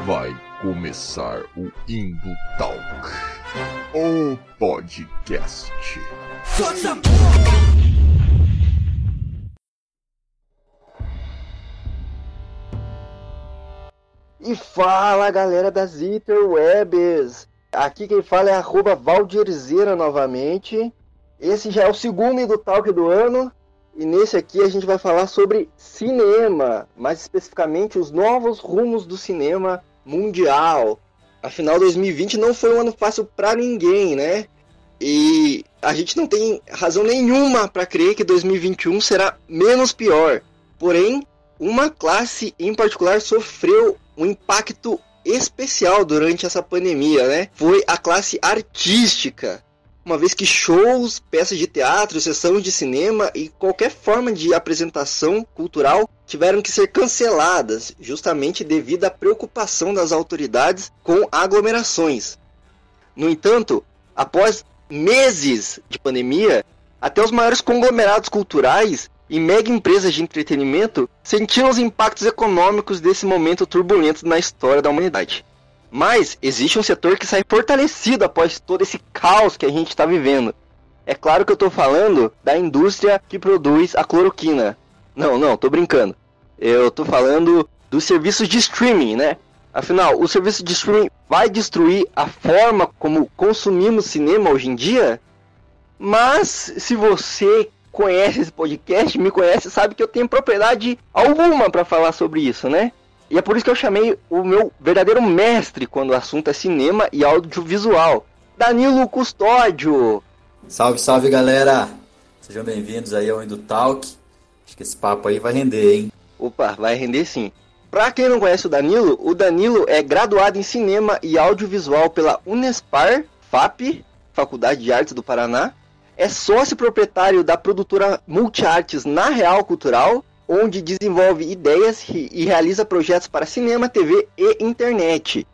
Vai começar o Indo Talk, o podcast. E fala galera das interwebs! Aqui quem fala é arroba Valdirzeira novamente. Esse já é o segundo Indo Talk do ano. E nesse aqui a gente vai falar sobre cinema, mais especificamente os novos rumos do cinema mundial. Afinal, 2020 não foi um ano fácil para ninguém, né? E a gente não tem razão nenhuma para crer que 2021 será menos pior. Porém, uma classe em particular sofreu um impacto especial durante essa pandemia, né? Foi a classe artística uma vez que shows, peças de teatro, sessões de cinema e qualquer forma de apresentação cultural tiveram que ser canceladas, justamente devido à preocupação das autoridades com aglomerações. No entanto, após meses de pandemia, até os maiores conglomerados culturais e mega empresas de entretenimento sentiram os impactos econômicos desse momento turbulento na história da humanidade. Mas existe um setor que sai fortalecido após todo esse caos que a gente está vivendo. É claro que eu estou falando da indústria que produz a cloroquina. Não, não, tô brincando. Eu estou falando dos serviços de streaming, né? Afinal, o serviço de streaming vai destruir a forma como consumimos cinema hoje em dia? Mas se você conhece esse podcast, me conhece, sabe que eu tenho propriedade alguma para falar sobre isso, né? E é por isso que eu chamei o meu verdadeiro mestre quando o assunto é cinema e audiovisual, Danilo Custódio. Salve, salve galera! Sejam bem-vindos aí ao Indo Talk. Acho que esse papo aí vai render, hein? Opa, vai render sim. Pra quem não conhece o Danilo, o Danilo é graduado em cinema e audiovisual pela Unespar, FAP, Faculdade de Artes do Paraná. É sócio proprietário da produtora Multiartes na Real Cultural onde desenvolve ideias e realiza projetos para cinema, TV e internet.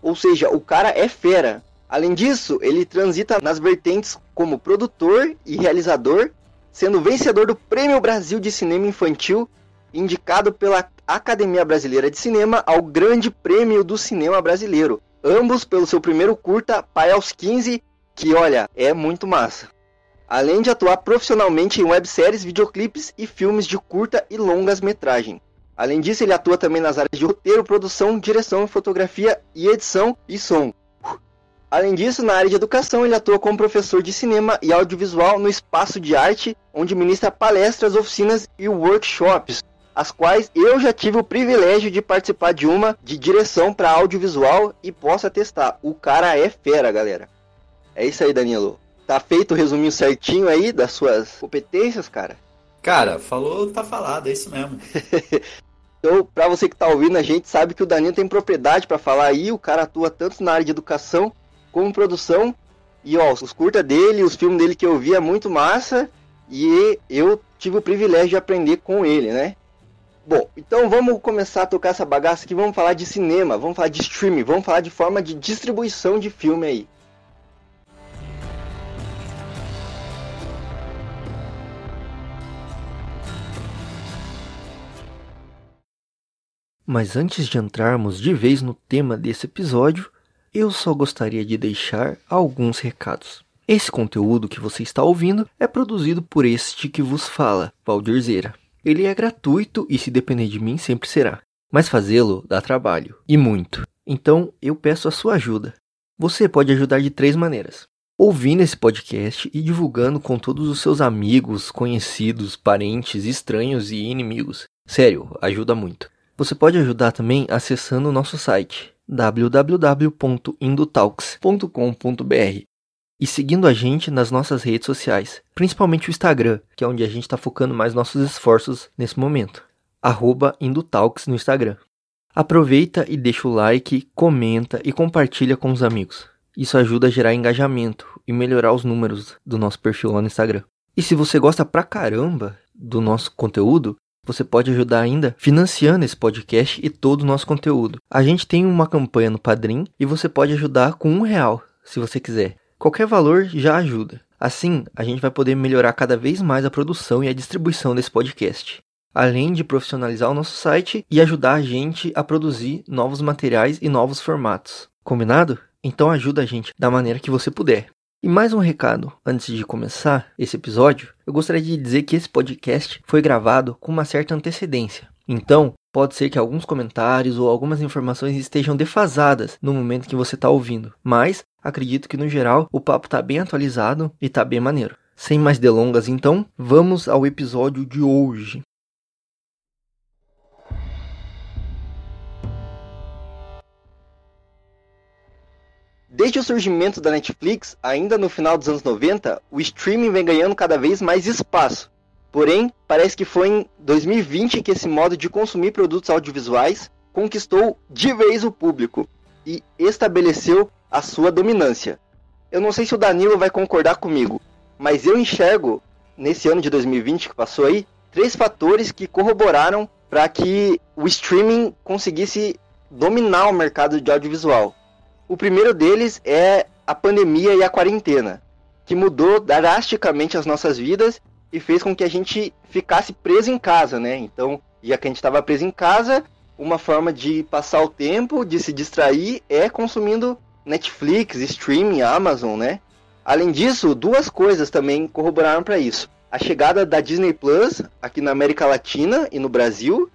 Ou seja, o cara é fera. Além disso, ele transita nas vertentes como produtor e realizador, sendo vencedor do Prêmio Brasil de Cinema Infantil, indicado pela Academia Brasileira de Cinema ao Grande Prêmio do Cinema Brasileiro. Ambos pelo seu primeiro curta, Pai aos 15, que olha, é muito massa além de atuar profissionalmente em webséries, videoclipes e filmes de curta e longas metragem. Além disso, ele atua também nas áreas de roteiro, produção, direção, fotografia e edição e som. Além disso, na área de educação, ele atua como professor de cinema e audiovisual no Espaço de Arte, onde ministra palestras, oficinas e workshops, as quais eu já tive o privilégio de participar de uma de direção para audiovisual e posso atestar. O cara é fera, galera. É isso aí, Danilo. Tá feito o resuminho certinho aí das suas competências, cara? Cara, falou, tá falado, é isso mesmo. então, pra você que tá ouvindo, a gente sabe que o Danilo tem propriedade para falar aí, o cara atua tanto na área de educação como produção. E ó, os curta dele, os filmes dele que eu vi é muito massa. E eu tive o privilégio de aprender com ele, né? Bom, então vamos começar a tocar essa bagaça aqui, vamos falar de cinema, vamos falar de streaming, vamos falar de forma de distribuição de filme aí. Mas antes de entrarmos de vez no tema desse episódio, eu só gostaria de deixar alguns recados. Esse conteúdo que você está ouvindo é produzido por este que vos fala, Valdirzeira. Ele é gratuito e, se depender de mim, sempre será. Mas fazê-lo dá trabalho, e muito. Então eu peço a sua ajuda. Você pode ajudar de três maneiras: ouvindo esse podcast e divulgando com todos os seus amigos, conhecidos, parentes, estranhos e inimigos. Sério, ajuda muito. Você pode ajudar também acessando o nosso site www.indotalks.com.br e seguindo a gente nas nossas redes sociais, principalmente o Instagram, que é onde a gente está focando mais nossos esforços nesse momento. Indotalks no Instagram. Aproveita e deixa o like, comenta e compartilha com os amigos. Isso ajuda a gerar engajamento e melhorar os números do nosso perfil lá no Instagram. E se você gosta pra caramba do nosso conteúdo, você pode ajudar ainda financiando esse podcast e todo o nosso conteúdo. A gente tem uma campanha no Padrim e você pode ajudar com um real, se você quiser. Qualquer valor já ajuda. Assim, a gente vai poder melhorar cada vez mais a produção e a distribuição desse podcast. além de profissionalizar o nosso site e ajudar a gente a produzir novos materiais e novos formatos. Combinado? Então ajuda a gente da maneira que você puder. E mais um recado antes de começar esse episódio, eu gostaria de dizer que esse podcast foi gravado com uma certa antecedência. Então, pode ser que alguns comentários ou algumas informações estejam defasadas no momento que você está ouvindo, mas acredito que no geral o papo está bem atualizado e está bem maneiro. Sem mais delongas, então, vamos ao episódio de hoje. Desde o surgimento da Netflix, ainda no final dos anos 90, o streaming vem ganhando cada vez mais espaço. Porém, parece que foi em 2020 que esse modo de consumir produtos audiovisuais conquistou de vez o público e estabeleceu a sua dominância. Eu não sei se o Danilo vai concordar comigo, mas eu enxergo nesse ano de 2020 que passou aí três fatores que corroboraram para que o streaming conseguisse dominar o mercado de audiovisual. O primeiro deles é a pandemia e a quarentena, que mudou drasticamente as nossas vidas e fez com que a gente ficasse preso em casa, né? Então, já que a gente estava preso em casa, uma forma de passar o tempo, de se distrair, é consumindo Netflix, streaming, Amazon, né? Além disso, duas coisas também corroboraram para isso. A chegada da Disney Plus aqui na América Latina e no Brasil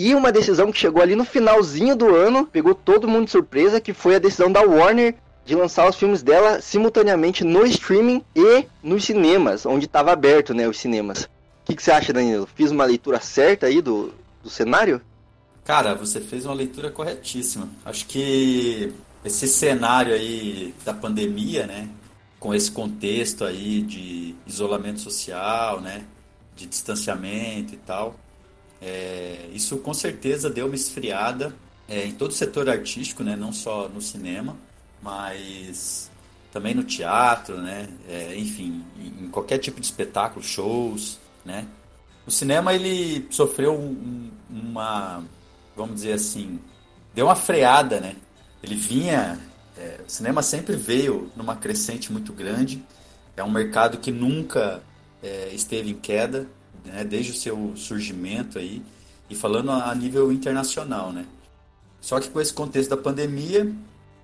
e uma decisão que chegou ali no finalzinho do ano, pegou todo mundo de surpresa, que foi a decisão da Warner de lançar os filmes dela simultaneamente no streaming e nos cinemas, onde estava aberto, né, os cinemas. O que, que, você acha, Danilo? Fiz uma leitura certa aí do, do cenário? Cara, você fez uma leitura corretíssima. Acho que esse cenário aí da pandemia, né, com esse contexto aí de isolamento social, né, de distanciamento e tal, é, isso com certeza deu uma esfriada é, em todo o setor artístico, né? não só no cinema, mas também no teatro, né? É, enfim, em qualquer tipo de espetáculo, shows. Né? O cinema ele sofreu um, uma, vamos dizer assim, deu uma freada, né? Ele vinha, é, o cinema sempre veio numa crescente muito grande. É um mercado que nunca é, esteve em queda né, desde o seu surgimento aí, e falando a nível internacional, né? Só que com esse contexto da pandemia,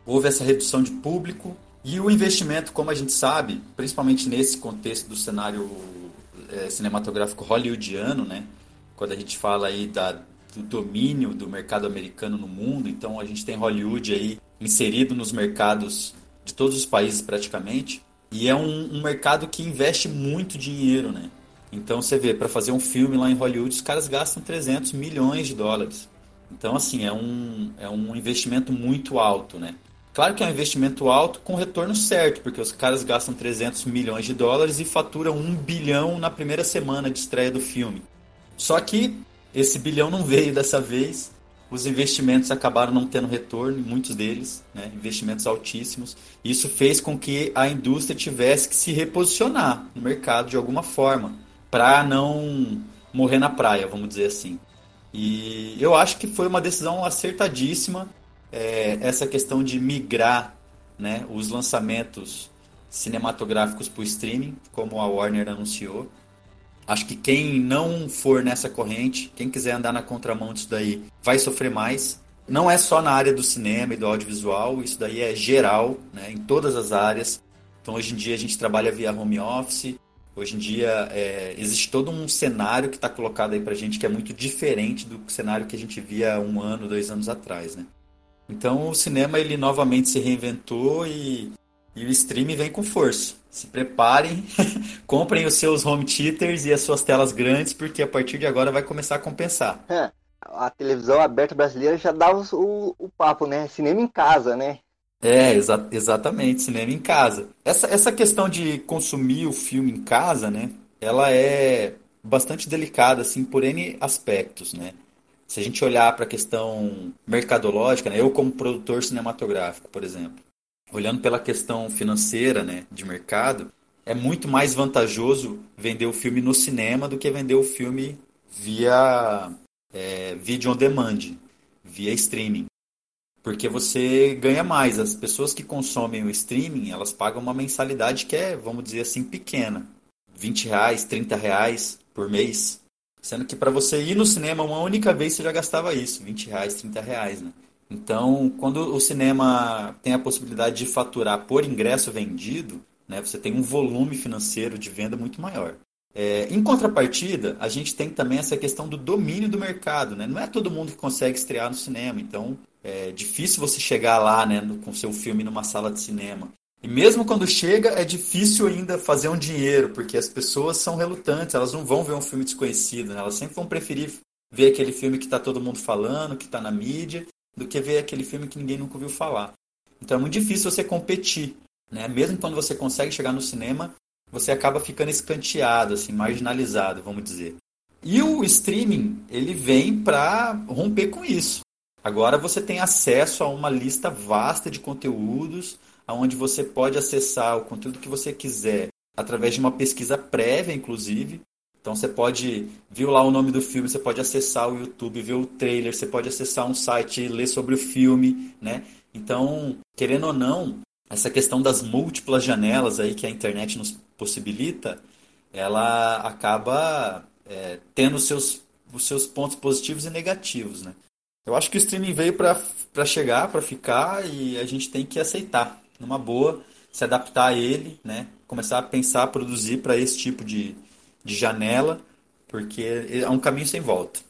houve essa redução de público e o investimento, como a gente sabe, principalmente nesse contexto do cenário é, cinematográfico hollywoodiano, né? Quando a gente fala aí da, do domínio do mercado americano no mundo, então a gente tem Hollywood aí inserido nos mercados de todos os países praticamente, e é um, um mercado que investe muito dinheiro, né? Então você vê, para fazer um filme lá em Hollywood, os caras gastam 300 milhões de dólares. Então, assim, é um, é um investimento muito alto, né? Claro que é um investimento alto com retorno certo, porque os caras gastam 300 milhões de dólares e faturam um bilhão na primeira semana de estreia do filme. Só que esse bilhão não veio dessa vez, os investimentos acabaram não tendo retorno, muitos deles, né? investimentos altíssimos. Isso fez com que a indústria tivesse que se reposicionar no mercado de alguma forma para não morrer na praia, vamos dizer assim. E eu acho que foi uma decisão acertadíssima é, essa questão de migrar né, os lançamentos cinematográficos para o streaming, como a Warner anunciou. Acho que quem não for nessa corrente, quem quiser andar na contramão disso daí, vai sofrer mais. Não é só na área do cinema e do audiovisual, isso daí é geral, né, em todas as áreas. Então hoje em dia a gente trabalha via home office, Hoje em dia é, existe todo um cenário que está colocado aí para gente que é muito diferente do cenário que a gente via um ano, dois anos atrás, né? Então o cinema ele novamente se reinventou e, e o streaming vem com força. Se preparem, comprem os seus home theaters e as suas telas grandes, porque a partir de agora vai começar a compensar. É, a televisão aberta brasileira já dá o, o papo, né? Cinema em casa, né? É, exa exatamente, cinema em casa. Essa, essa questão de consumir o filme em casa, né? Ela é bastante delicada, assim, por N aspectos, né? Se a gente olhar para a questão mercadológica, né? Eu como produtor cinematográfico, por exemplo, olhando pela questão financeira, né, de mercado, é muito mais vantajoso vender o filme no cinema do que vender o filme via é, vídeo on demand, via streaming porque você ganha mais. As pessoas que consomem o streaming, elas pagam uma mensalidade que é, vamos dizer assim, pequena. 20 reais, 30 reais por mês. Sendo que para você ir no cinema uma única vez você já gastava isso, 20 reais, 30 reais, né? Então, quando o cinema tem a possibilidade de faturar por ingresso vendido, né, você tem um volume financeiro de venda muito maior. É, em contrapartida, a gente tem também essa questão do domínio do mercado. Né? Não é todo mundo que consegue estrear no cinema, então é difícil você chegar lá né, com seu filme numa sala de cinema. E mesmo quando chega, é difícil ainda fazer um dinheiro, porque as pessoas são relutantes, elas não vão ver um filme desconhecido, né? elas sempre vão preferir ver aquele filme que está todo mundo falando, que está na mídia, do que ver aquele filme que ninguém nunca ouviu falar. Então é muito difícil você competir. Né? Mesmo quando você consegue chegar no cinema, você acaba ficando escanteado, assim, marginalizado, vamos dizer. E o streaming, ele vem para romper com isso. Agora você tem acesso a uma lista vasta de conteúdos, onde você pode acessar o conteúdo que você quiser através de uma pesquisa prévia, inclusive. Então você pode ver lá o nome do filme, você pode acessar o YouTube, ver o trailer, você pode acessar um site ler sobre o filme, né? Então, querendo ou não, essa questão das múltiplas janelas aí que a internet nos possibilita, ela acaba é, tendo seus, os seus pontos positivos e negativos, né? Eu acho que o streaming veio para chegar, para ficar e a gente tem que aceitar, numa boa, se adaptar a ele, né? Começar a pensar, produzir para esse tipo de, de janela, porque é um caminho sem volta.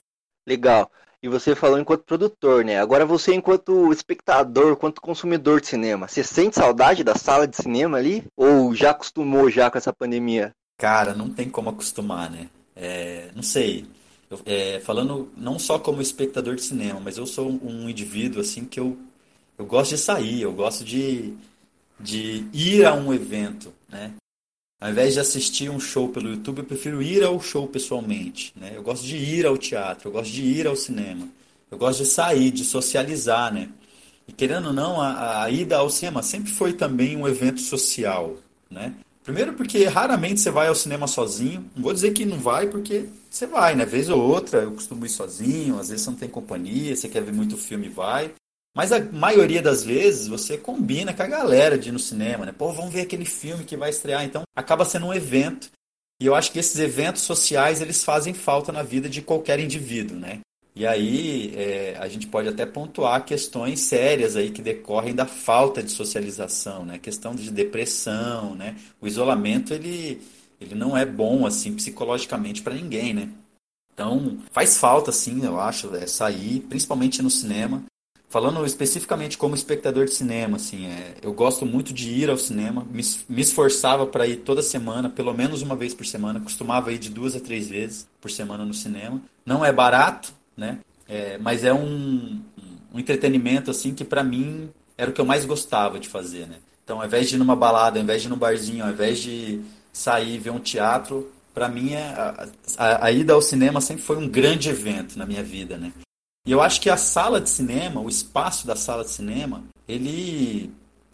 Legal. E você falou enquanto produtor, né? Agora você enquanto espectador, enquanto consumidor de cinema, você sente saudade da sala de cinema ali? Ou já acostumou já com essa pandemia? Cara, não tem como acostumar, né? É, não sei. É, falando não só como espectador de cinema, mas eu sou um indivíduo assim que eu, eu gosto de sair, eu gosto de, de ir a um evento, né? Ao invés de assistir um show pelo YouTube, eu prefiro ir ao show pessoalmente. Né? Eu gosto de ir ao teatro, eu gosto de ir ao cinema. Eu gosto de sair, de socializar, né? E querendo ou não, a, a ida ao cinema sempre foi também um evento social, né? Primeiro porque raramente você vai ao cinema sozinho. Não vou dizer que não vai, porque você vai, né? Vez ou outra, eu costumo ir sozinho, às vezes você não tem companhia, você quer ver muito filme, vai. Mas a maioria das vezes você combina com a galera de ir no cinema, né? Pô, vamos ver aquele filme que vai estrear. Então acaba sendo um evento. E eu acho que esses eventos sociais eles fazem falta na vida de qualquer indivíduo, né? E aí é, a gente pode até pontuar questões sérias aí que decorrem da falta de socialização, né? Questão de depressão, né? O isolamento ele, ele não é bom assim psicologicamente para ninguém, né? Então faz falta sim, eu acho, é, sair, principalmente no cinema. Falando especificamente como espectador de cinema, assim, é, eu gosto muito de ir ao cinema, me, me esforçava para ir toda semana, pelo menos uma vez por semana, costumava ir de duas a três vezes por semana no cinema. Não é barato, né? É, mas é um, um entretenimento assim que para mim era o que eu mais gostava de fazer, né? Então, ao invés de ir numa balada, ao invés de ir num barzinho, ao invés de sair ver um teatro, para mim é, a, a, a, ida ao cinema sempre foi um grande evento na minha vida, né? E eu acho que a sala de cinema, o espaço da sala de cinema, ele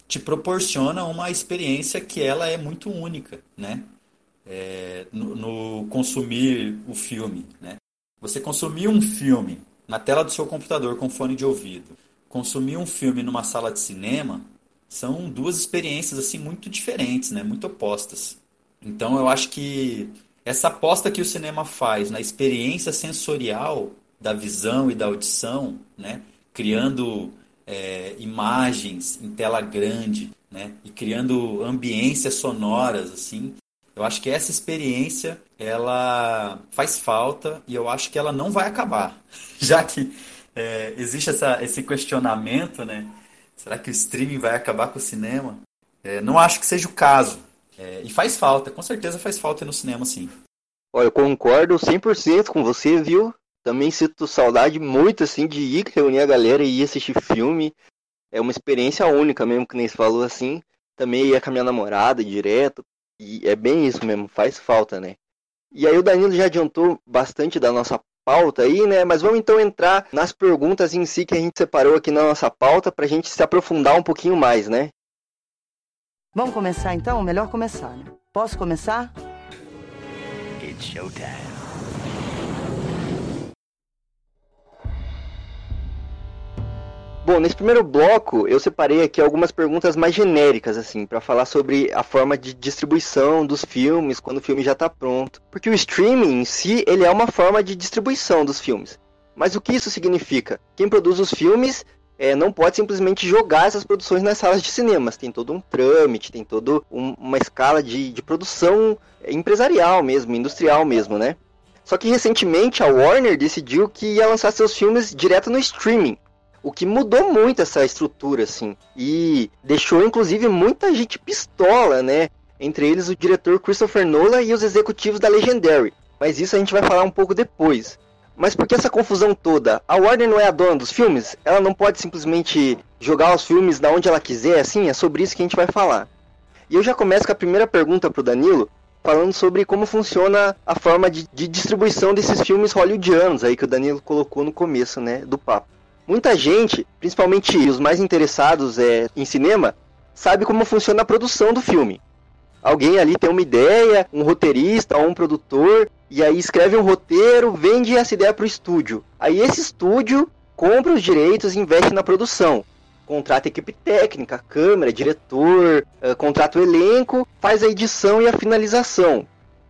te proporciona uma experiência que ela é muito única, né? É, no, no, consumir o filme, né? Você consumir um filme na tela do seu computador com fone de ouvido, consumir um filme numa sala de cinema, são duas experiências assim muito diferentes, né? Muito opostas. Então eu acho que essa aposta que o cinema faz na experiência sensorial da visão e da audição, né? criando é, imagens em tela grande né? e criando ambiências sonoras assim. Eu acho que essa experiência ela faz falta e eu acho que ela não vai acabar, já que é, existe essa, esse questionamento, né? Será que o streaming vai acabar com o cinema? É, não acho que seja o caso. É, e faz falta, com certeza faz falta no cinema, sim. Olha, eu concordo 100% com você, viu? Também sinto saudade muito, assim, de ir reunir a galera e ir assistir filme. É uma experiência única mesmo, que nem se falou assim. Também ia com a minha namorada direto. E é bem isso mesmo, faz falta, né? E aí o Danilo já adiantou bastante da nossa pauta aí, né? Mas vamos então entrar nas perguntas em si que a gente separou aqui na nossa pauta para a gente se aprofundar um pouquinho mais, né? Vamos começar então? Melhor começar, né? Posso começar? It's showtime. Bom, nesse primeiro bloco eu separei aqui algumas perguntas mais genéricas, assim, para falar sobre a forma de distribuição dos filmes quando o filme já está pronto. Porque o streaming em si, ele é uma forma de distribuição dos filmes. Mas o que isso significa? Quem produz os filmes é, não pode simplesmente jogar essas produções nas salas de cinemas. Tem todo um trâmite, tem toda um, uma escala de, de produção empresarial mesmo, industrial mesmo, né? Só que recentemente a Warner decidiu que ia lançar seus filmes direto no streaming. O que mudou muito essa estrutura, assim. E deixou, inclusive, muita gente pistola, né? Entre eles o diretor Christopher Nolan e os executivos da Legendary. Mas isso a gente vai falar um pouco depois. Mas por que essa confusão toda? A Warner não é a dona dos filmes? Ela não pode simplesmente jogar os filmes da onde ela quiser, assim? É sobre isso que a gente vai falar. E eu já começo com a primeira pergunta pro Danilo, falando sobre como funciona a forma de, de distribuição desses filmes hollywoodianos aí que o Danilo colocou no começo, né, do papo. Muita gente, principalmente os mais interessados é, em cinema, sabe como funciona a produção do filme. Alguém ali tem uma ideia, um roteirista ou um produtor, e aí escreve um roteiro, vende essa ideia para o estúdio. Aí esse estúdio compra os direitos e investe na produção. Contrata equipe técnica, câmera, diretor, contrata o elenco, faz a edição e a finalização.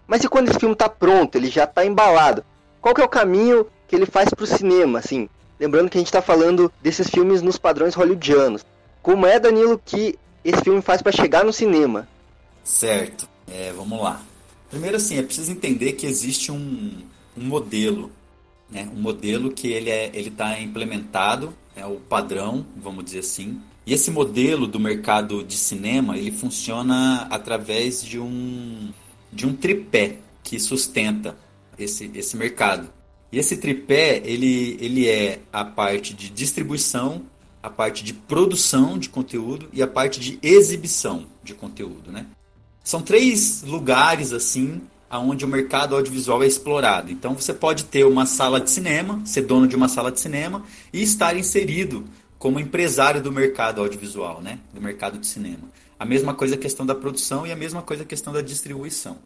Mas e quando esse filme está pronto, ele já está embalado? Qual que é o caminho que ele faz para o cinema, assim? Lembrando que a gente está falando desses filmes nos padrões hollywoodianos. Como é, Danilo, que esse filme faz para chegar no cinema? Certo. É, vamos lá. Primeiro, assim, é preciso entender que existe um, um modelo, né? Um modelo que ele é, está implementado, é o padrão, vamos dizer assim. E esse modelo do mercado de cinema, ele funciona através de um de um tripé que sustenta esse, esse mercado. E esse tripé, ele, ele é a parte de distribuição, a parte de produção de conteúdo e a parte de exibição de conteúdo, né? São três lugares, assim, aonde o mercado audiovisual é explorado. Então, você pode ter uma sala de cinema, ser dono de uma sala de cinema e estar inserido como empresário do mercado audiovisual, né? Do mercado de cinema. A mesma coisa a questão da produção e a mesma coisa a questão da distribuição.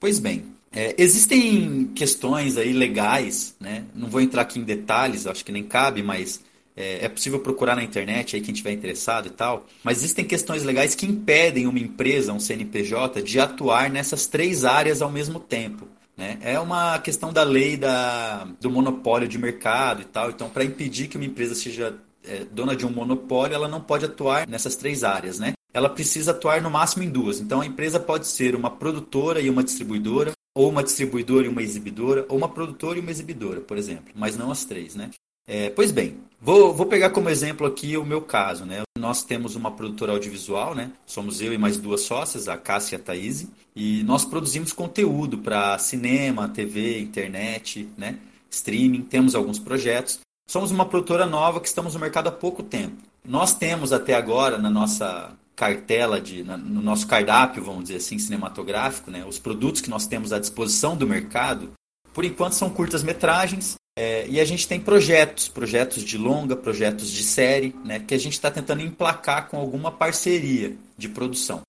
Pois bem, é, existem questões aí legais, né? Não vou entrar aqui em detalhes, acho que nem cabe, mas é, é, possível procurar na internet aí quem tiver interessado e tal. Mas existem questões legais que impedem uma empresa, um CNPJ, de atuar nessas três áreas ao mesmo tempo. Né? É uma questão da lei da, do monopólio de mercado e tal. Então, para impedir que uma empresa seja é, dona de um monopólio, ela não pode atuar nessas três áreas, né? Ela precisa atuar no máximo em duas. Então a empresa pode ser uma produtora e uma distribuidora, ou uma distribuidora e uma exibidora, ou uma produtora e uma exibidora, por exemplo, mas não as três, né? É, pois bem, vou, vou pegar como exemplo aqui o meu caso, né? Nós temos uma produtora audiovisual, né? Somos eu e mais duas sócias, a Cássia e a Thaís, e nós produzimos conteúdo para cinema, TV, internet, né? Streaming, temos alguns projetos. Somos uma produtora nova que estamos no mercado há pouco tempo. Nós temos até agora na nossa cartela, de, no nosso cardápio, vamos dizer assim, cinematográfico, né, os produtos que nós temos à disposição do mercado, por enquanto são curtas metragens é, e a gente tem projetos, projetos de longa, projetos de série, né, que a gente está tentando emplacar com alguma parceria de produção.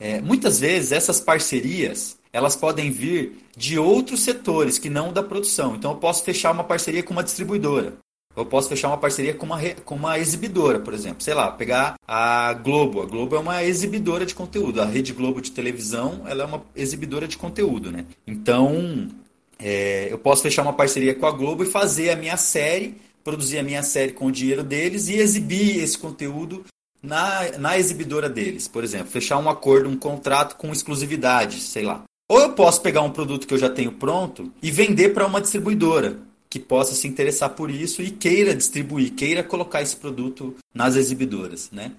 É, muitas vezes essas parcerias elas podem vir de outros setores que não da produção. Então eu posso fechar uma parceria com uma distribuidora eu posso fechar uma parceria com uma, com uma exibidora, por exemplo. Sei lá, pegar a Globo. A Globo é uma exibidora de conteúdo. A Rede Globo de televisão ela é uma exibidora de conteúdo, né? Então, é, eu posso fechar uma parceria com a Globo e fazer a minha série, produzir a minha série com o dinheiro deles e exibir esse conteúdo na, na exibidora deles. Por exemplo, fechar um acordo, um contrato com exclusividade, sei lá. Ou eu posso pegar um produto que eu já tenho pronto e vender para uma distribuidora que possa se interessar por isso e queira distribuir, queira colocar esse produto nas exibidoras, né?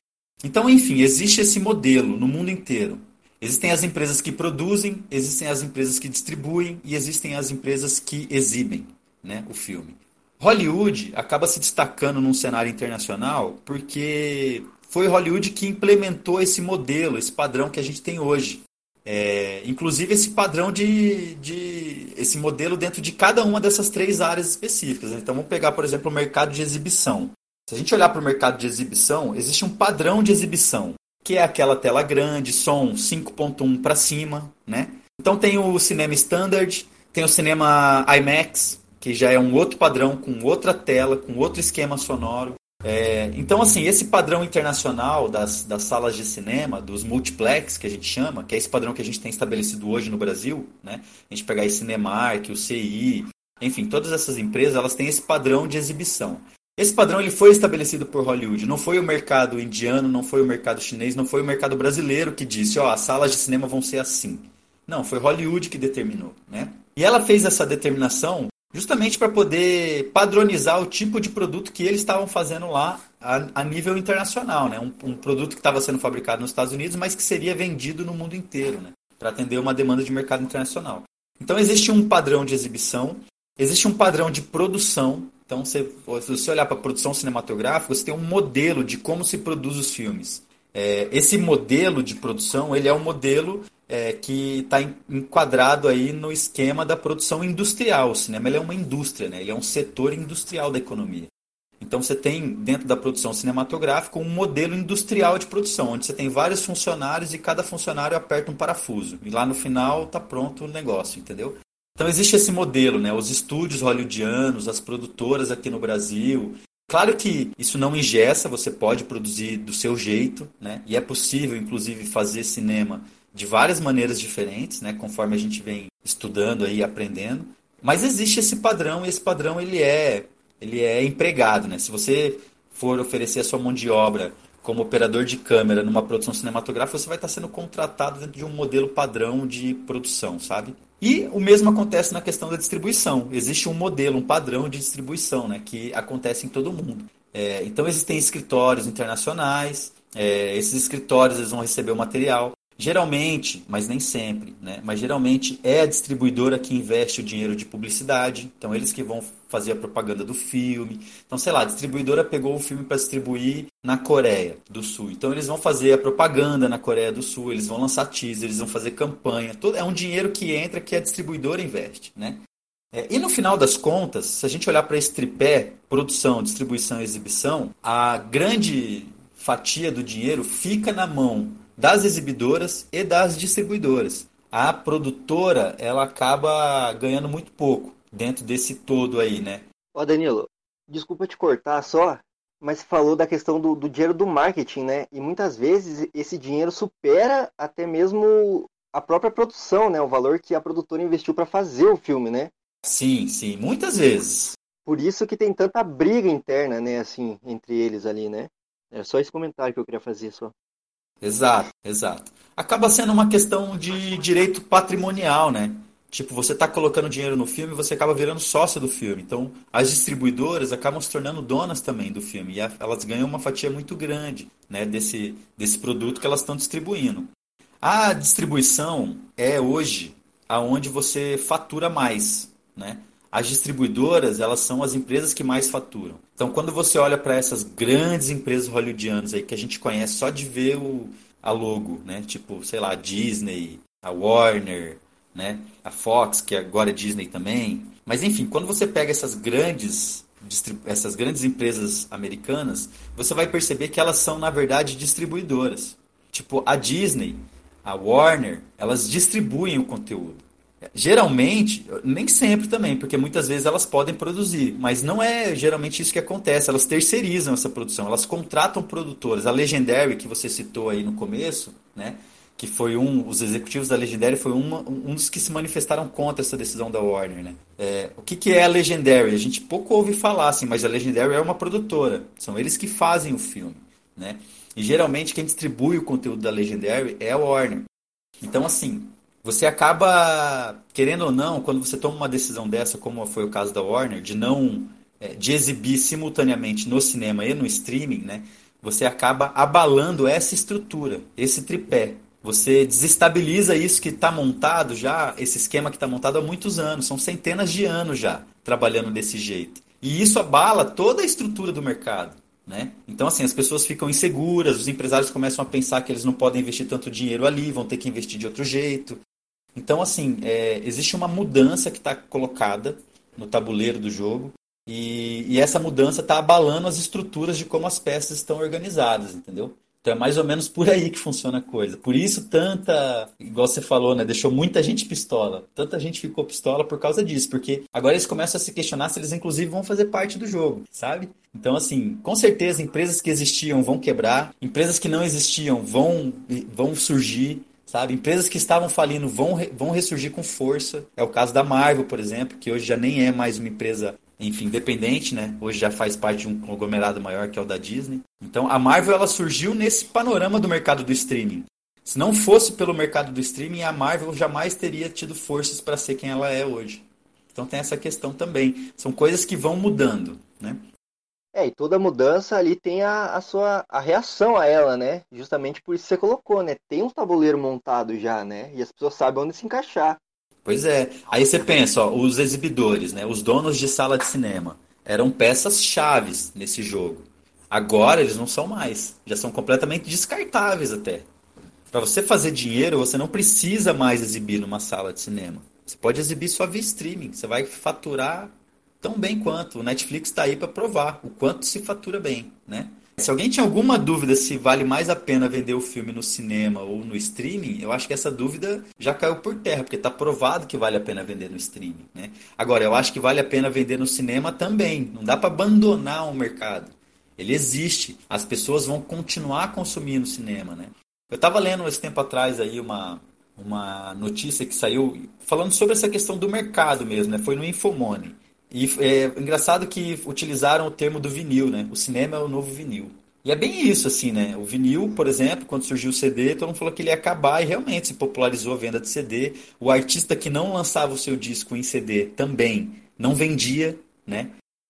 Então, enfim, existe esse modelo no mundo inteiro. Existem as empresas que produzem, existem as empresas que distribuem e existem as empresas que exibem né, o filme. Hollywood acaba se destacando num cenário internacional porque foi Hollywood que implementou esse modelo, esse padrão que a gente tem hoje. É, inclusive esse padrão de, de esse modelo dentro de cada uma dessas três áreas específicas. Então vamos pegar, por exemplo, o mercado de exibição. Se a gente olhar para o mercado de exibição, existe um padrão de exibição, que é aquela tela grande, som 5.1 para cima, né? Então tem o cinema standard, tem o cinema IMAX, que já é um outro padrão com outra tela, com outro esquema sonoro. É, então, assim, esse padrão internacional das, das salas de cinema, dos multiplex, que a gente chama, que é esse padrão que a gente tem estabelecido hoje no Brasil, né? A gente pegar a Cinemark, o CI, enfim, todas essas empresas, elas têm esse padrão de exibição. Esse padrão ele foi estabelecido por Hollywood. Não foi o mercado indiano, não foi o mercado chinês, não foi o mercado brasileiro que disse, ó, oh, as salas de cinema vão ser assim. Não, foi Hollywood que determinou, né? E ela fez essa determinação justamente para poder padronizar o tipo de produto que eles estavam fazendo lá a, a nível internacional, né? Um, um produto que estava sendo fabricado nos Estados Unidos, mas que seria vendido no mundo inteiro, né? Para atender uma demanda de mercado internacional. Então existe um padrão de exibição, existe um padrão de produção. Então, se você olhar para a produção cinematográfica, você tem um modelo de como se produz os filmes. É, esse modelo de produção, ele é um modelo é, que está enquadrado aí no esquema da produção industrial. O cinema é uma indústria, né? ele é um setor industrial da economia. Então você tem dentro da produção cinematográfica um modelo industrial de produção, onde você tem vários funcionários e cada funcionário aperta um parafuso. E lá no final está pronto o negócio, entendeu? Então existe esse modelo, né? Os estúdios hollywoodianos, as produtoras aqui no Brasil. Claro que isso não ingessa, você pode produzir do seu jeito, né? E é possível, inclusive, fazer cinema de várias maneiras diferentes, né, conforme a gente vem estudando aí, aprendendo. Mas existe esse padrão e esse padrão ele é ele é empregado, né? Se você for oferecer a sua mão de obra como operador de câmera numa produção cinematográfica, você vai estar sendo contratado dentro de um modelo padrão de produção, sabe? E o mesmo acontece na questão da distribuição. Existe um modelo, um padrão de distribuição, né, que acontece em todo mundo. É, então existem escritórios internacionais. É, esses escritórios eles vão receber o material. Geralmente, mas nem sempre, né? Mas geralmente é a distribuidora que investe o dinheiro de publicidade. Então eles que vão fazer a propaganda do filme. Então, sei lá, a distribuidora pegou o filme para distribuir na Coreia do Sul. Então eles vão fazer a propaganda na Coreia do Sul, eles vão lançar teaser, eles vão fazer campanha. Todo é um dinheiro que entra que a distribuidora investe, né? É, e no final das contas, se a gente olhar para esse tripé, produção, distribuição e exibição, a grande fatia do dinheiro fica na mão das exibidoras e das distribuidoras. A produtora, ela acaba ganhando muito pouco dentro desse todo aí, né? Ó, Danilo, desculpa te cortar só, mas falou da questão do, do dinheiro do marketing, né? E muitas vezes esse dinheiro supera até mesmo a própria produção, né? O valor que a produtora investiu para fazer o filme, né? Sim, sim, muitas vezes. Por isso que tem tanta briga interna, né, assim, entre eles ali, né? É só esse comentário que eu queria fazer só. Exato, exato. Acaba sendo uma questão de direito patrimonial, né? Tipo, você está colocando dinheiro no filme, você acaba virando sócio do filme. Então, as distribuidoras acabam se tornando donas também do filme. E elas ganham uma fatia muito grande né, desse, desse produto que elas estão distribuindo. A distribuição é hoje aonde você fatura mais. Né? As distribuidoras, elas são as empresas que mais faturam. Então, quando você olha para essas grandes empresas hollywoodianas aí que a gente conhece só de ver o, a logo, né? Tipo, sei lá, a Disney, a Warner, né? A Fox, que agora é Disney também. Mas enfim, quando você pega essas grandes essas grandes empresas americanas, você vai perceber que elas são na verdade distribuidoras. Tipo, a Disney, a Warner, elas distribuem o conteúdo. Geralmente, nem sempre também, porque muitas vezes elas podem produzir, mas não é geralmente isso que acontece. Elas terceirizam essa produção, elas contratam produtores. A Legendary, que você citou aí no começo, né, que foi um, os executivos da Legendary foi uma, um dos que se manifestaram contra essa decisão da Warner. Né? É, o que, que é a Legendary? A gente pouco ouve falar, assim, mas a Legendary é uma produtora, são eles que fazem o filme. Né? E geralmente quem distribui o conteúdo da Legendary é a Warner. Então, assim, você acaba, querendo ou não, quando você toma uma decisão dessa, como foi o caso da Warner, de não é, de exibir simultaneamente no cinema e no streaming, né, você acaba abalando essa estrutura, esse tripé. Você desestabiliza isso que está montado já, esse esquema que está montado há muitos anos, são centenas de anos já trabalhando desse jeito. E isso abala toda a estrutura do mercado. Né? Então, assim, as pessoas ficam inseguras, os empresários começam a pensar que eles não podem investir tanto dinheiro ali, vão ter que investir de outro jeito. Então, assim, é, existe uma mudança que está colocada no tabuleiro do jogo e, e essa mudança está abalando as estruturas de como as peças estão organizadas, entendeu? Então é mais ou menos por aí que funciona a coisa. Por isso tanta, igual você falou, né, deixou muita gente pistola. Tanta gente ficou pistola por causa disso, porque agora eles começam a se questionar se eles inclusive vão fazer parte do jogo, sabe? Então assim, com certeza empresas que existiam vão quebrar, empresas que não existiam vão vão surgir sabe? Empresas que estavam falindo vão, vão ressurgir com força. É o caso da Marvel, por exemplo, que hoje já nem é mais uma empresa enfim, independente, né? Hoje já faz parte de um conglomerado maior que é o da Disney. Então a Marvel ela surgiu nesse panorama do mercado do streaming. Se não fosse pelo mercado do streaming, a Marvel jamais teria tido forças para ser quem ela é hoje. Então tem essa questão também. São coisas que vão mudando, né? É, e toda mudança ali tem a, a sua a reação a ela, né? Justamente por isso que você colocou, né? Tem um tabuleiro montado já, né? E as pessoas sabem onde se encaixar. Pois é. Aí você pensa, ó, os exibidores, né, os donos de sala de cinema, eram peças chaves nesse jogo. Agora eles não são mais, já são completamente descartáveis até. Para você fazer dinheiro, você não precisa mais exibir numa sala de cinema. Você pode exibir só via streaming, você vai faturar tão bem quanto. O Netflix está aí para provar o quanto se fatura bem, né? Se alguém tinha alguma dúvida se vale mais a pena vender o filme no cinema ou no streaming, eu acho que essa dúvida já caiu por terra, porque está provado que vale a pena vender no streaming. Né? Agora, eu acho que vale a pena vender no cinema também. Não dá para abandonar o mercado. Ele existe. As pessoas vão continuar consumindo cinema. Né? Eu estava lendo esse tempo atrás aí uma, uma notícia que saiu falando sobre essa questão do mercado mesmo, né? foi no Infomone. E é engraçado que utilizaram o termo do vinil, né? O cinema é o novo vinil. E é bem isso, assim, né? O vinil, por exemplo, quando surgiu o CD, todo mundo falou que ele ia acabar e realmente se popularizou a venda de CD. O artista que não lançava o seu disco em CD também não vendia, né?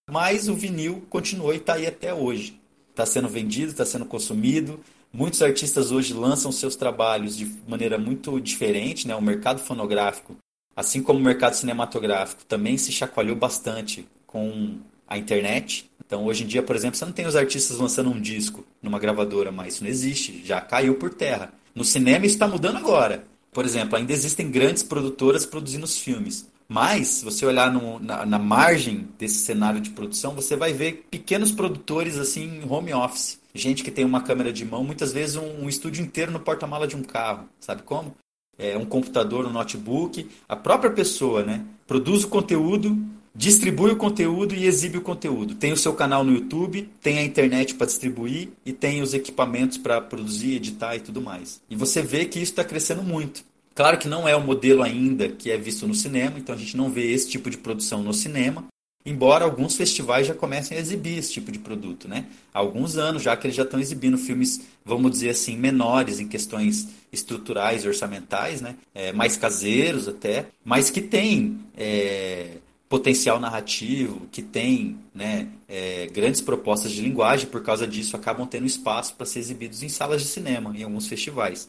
Mas o vinil continuou e está aí até hoje. Está sendo vendido, está sendo consumido. Muitos artistas hoje lançam seus trabalhos de maneira muito diferente, né? O mercado fonográfico assim como o mercado cinematográfico também se chacoalhou bastante com a internet. Então, hoje em dia, por exemplo, você não tem os artistas lançando um disco numa gravadora, mas isso não existe, já caiu por terra. No cinema isso está mudando agora. Por exemplo, ainda existem grandes produtoras produzindo os filmes. Mas, se você olhar no, na, na, margem desse cenário de produção, você vai ver pequenos produtores assim em home office. Gente que tem uma câmera de mão, muitas vezes um, um estúdio inteiro no porta-mala de um carro. Sabe como? É, um computador, um notebook, a própria pessoa né, produz o conteúdo, distribui o conteúdo e exibe o conteúdo. Tem o seu canal no YouTube, tem a internet para distribuir e tem os equipamentos para produzir, editar e tudo mais. E você vê que isso está crescendo muito. Claro que não é o modelo ainda que é visto no cinema, então a gente não vê esse tipo de produção no cinema, embora alguns festivais já comecem a exibir esse tipo de produto, né? Há alguns anos já que eles já estão exibindo filmes, vamos dizer assim, menores em questões estruturais e orçamentais, né? É, mais caseiros até, mas que têm é, potencial narrativo, que têm né, é, grandes propostas de linguagem, por causa disso acabam tendo espaço para ser exibidos em salas de cinema, em alguns festivais.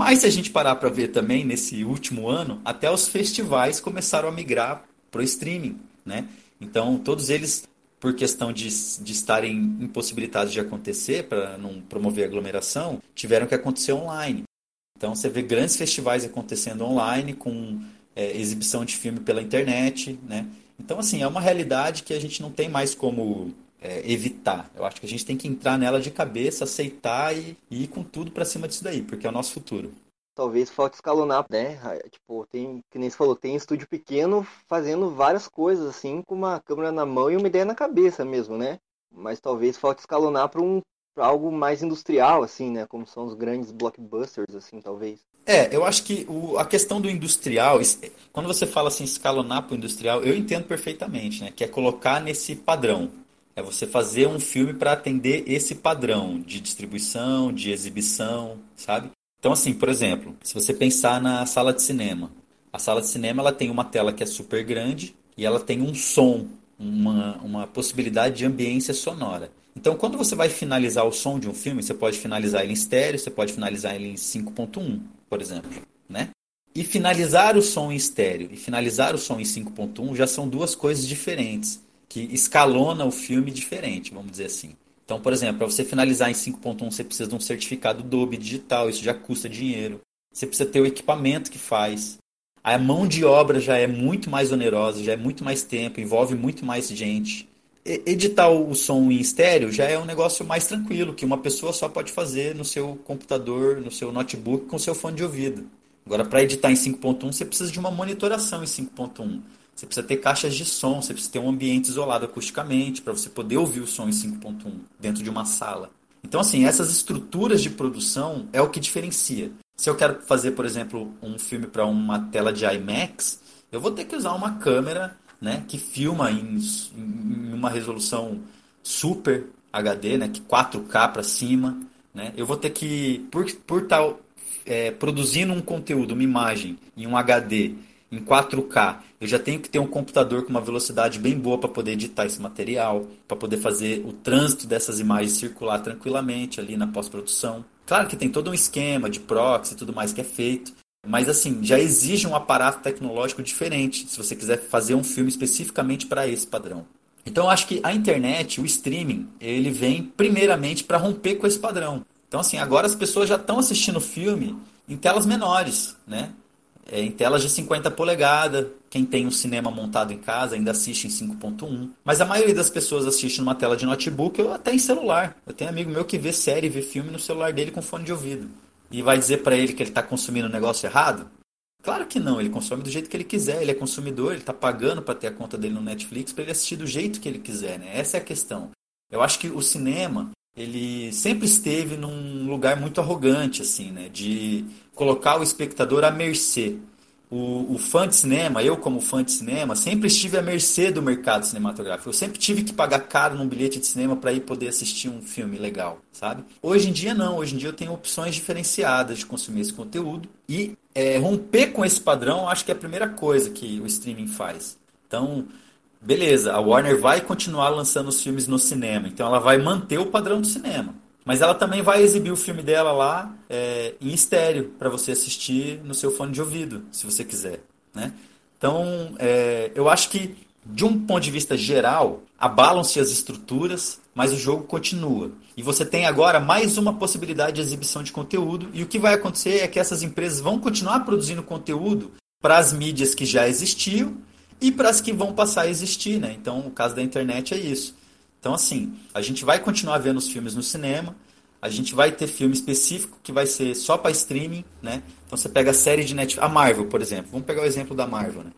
Mas se a gente parar para ver também, nesse último ano, até os festivais começaram a migrar para o streaming, né? Então, todos eles, por questão de, de estarem impossibilitados de acontecer, para não promover aglomeração, tiveram que acontecer online. Então, você vê grandes festivais acontecendo online, com é, exibição de filme pela internet, né? Então, assim, é uma realidade que a gente não tem mais como é, evitar. Eu acho que a gente tem que entrar nela de cabeça, aceitar e, e ir com tudo para cima disso daí, porque é o nosso futuro talvez falte escalonar, né? Tipo, tem, que nem você falou, tem estúdio pequeno fazendo várias coisas, assim, com uma câmera na mão e uma ideia na cabeça mesmo, né? Mas talvez falte escalonar para um pra algo mais industrial, assim, né? Como são os grandes blockbusters, assim, talvez. É, eu acho que o, a questão do industrial, quando você fala assim, escalonar para o industrial, eu entendo perfeitamente, né? Que é colocar nesse padrão. É você fazer um filme para atender esse padrão de distribuição, de exibição, sabe? Então, assim, por exemplo, se você pensar na sala de cinema, a sala de cinema ela tem uma tela que é super grande e ela tem um som, uma, uma possibilidade de ambiência sonora. Então, quando você vai finalizar o som de um filme, você pode finalizar ele em estéreo, você pode finalizar ele em 5.1, por exemplo, né? E finalizar o som em estéreo e finalizar o som em 5.1 já são duas coisas diferentes, que escalona o filme diferente, vamos dizer assim. Então, por exemplo, para você finalizar em 5.1, você precisa de um certificado Dolby digital, isso já custa dinheiro. Você precisa ter o equipamento que faz. A mão de obra já é muito mais onerosa, já é muito mais tempo, envolve muito mais gente. editar o som em estéreo já é um negócio mais tranquilo, que uma pessoa só pode fazer no seu computador, no seu notebook, com seu fone de ouvido. Agora, para editar em 5.1, você precisa de uma monitoração em 5.1. Você precisa ter caixas de som, você precisa ter um ambiente isolado acusticamente para você poder ouvir o som em 5.1 dentro de uma sala. Então, assim, essas estruturas de produção é o que diferencia. Se eu quero fazer, por exemplo, um filme para uma tela de IMAX, eu vou ter que usar uma câmera né, que filma em, em uma resolução super HD, né, que 4K para cima. Né? Eu vou ter que, por, por estar é, produzindo um conteúdo, uma imagem em um HD em 4K, eu já tenho que ter um computador com uma velocidade bem boa para poder editar esse material, para poder fazer o trânsito dessas imagens circular tranquilamente ali na pós-produção. Claro que tem todo um esquema de proxy e tudo mais que é feito, mas assim, já exige um aparato tecnológico diferente se você quiser fazer um filme especificamente para esse padrão. Então eu acho que a internet, o streaming, ele vem primeiramente para romper com esse padrão. Então assim, agora as pessoas já estão assistindo filme em telas menores, né? É, em telas de 50 polegadas. Quem tem um cinema montado em casa ainda assiste em 5.1. Mas a maioria das pessoas assiste numa tela de notebook ou até em celular. Eu tenho amigo meu que vê série, vê filme no celular dele com fone de ouvido e vai dizer para ele que ele está consumindo um negócio errado? Claro que não, ele consome do jeito que ele quiser, ele é consumidor, ele está pagando para ter a conta dele no Netflix para ele assistir do jeito que ele quiser, né? Essa é a questão. Eu acho que o cinema, ele sempre esteve num lugar muito arrogante, assim, né? De colocar o espectador à mercê o, o, fã de cinema, eu como fã de cinema, sempre estive à mercê do mercado cinematográfico. Eu sempre tive que pagar caro num bilhete de cinema para ir poder assistir um filme legal, sabe? Hoje em dia não, hoje em dia eu tenho opções diferenciadas de consumir esse conteúdo e é, romper com esse padrão, acho que é a primeira coisa que o streaming faz. Então, beleza, a Warner vai continuar lançando os filmes no cinema, então ela vai manter o padrão do cinema. Mas ela também vai exibir o filme dela lá é, em estéreo para você assistir no seu fone de ouvido, se você quiser. Né? Então, é, eu acho que, de um ponto de vista geral, abalam-se as estruturas, mas o jogo continua. E você tem agora mais uma possibilidade de exibição de conteúdo, e o que vai acontecer é que essas empresas vão continuar produzindo conteúdo para as mídias que já existiam e para as que vão passar a existir. Né? Então, o caso da internet é isso. Então, assim, a gente vai continuar vendo os filmes no cinema, a gente vai ter filme específico que vai ser só para streaming, né? Então você pega a série de Netflix, a Marvel, por exemplo. Vamos pegar o exemplo da Marvel, né?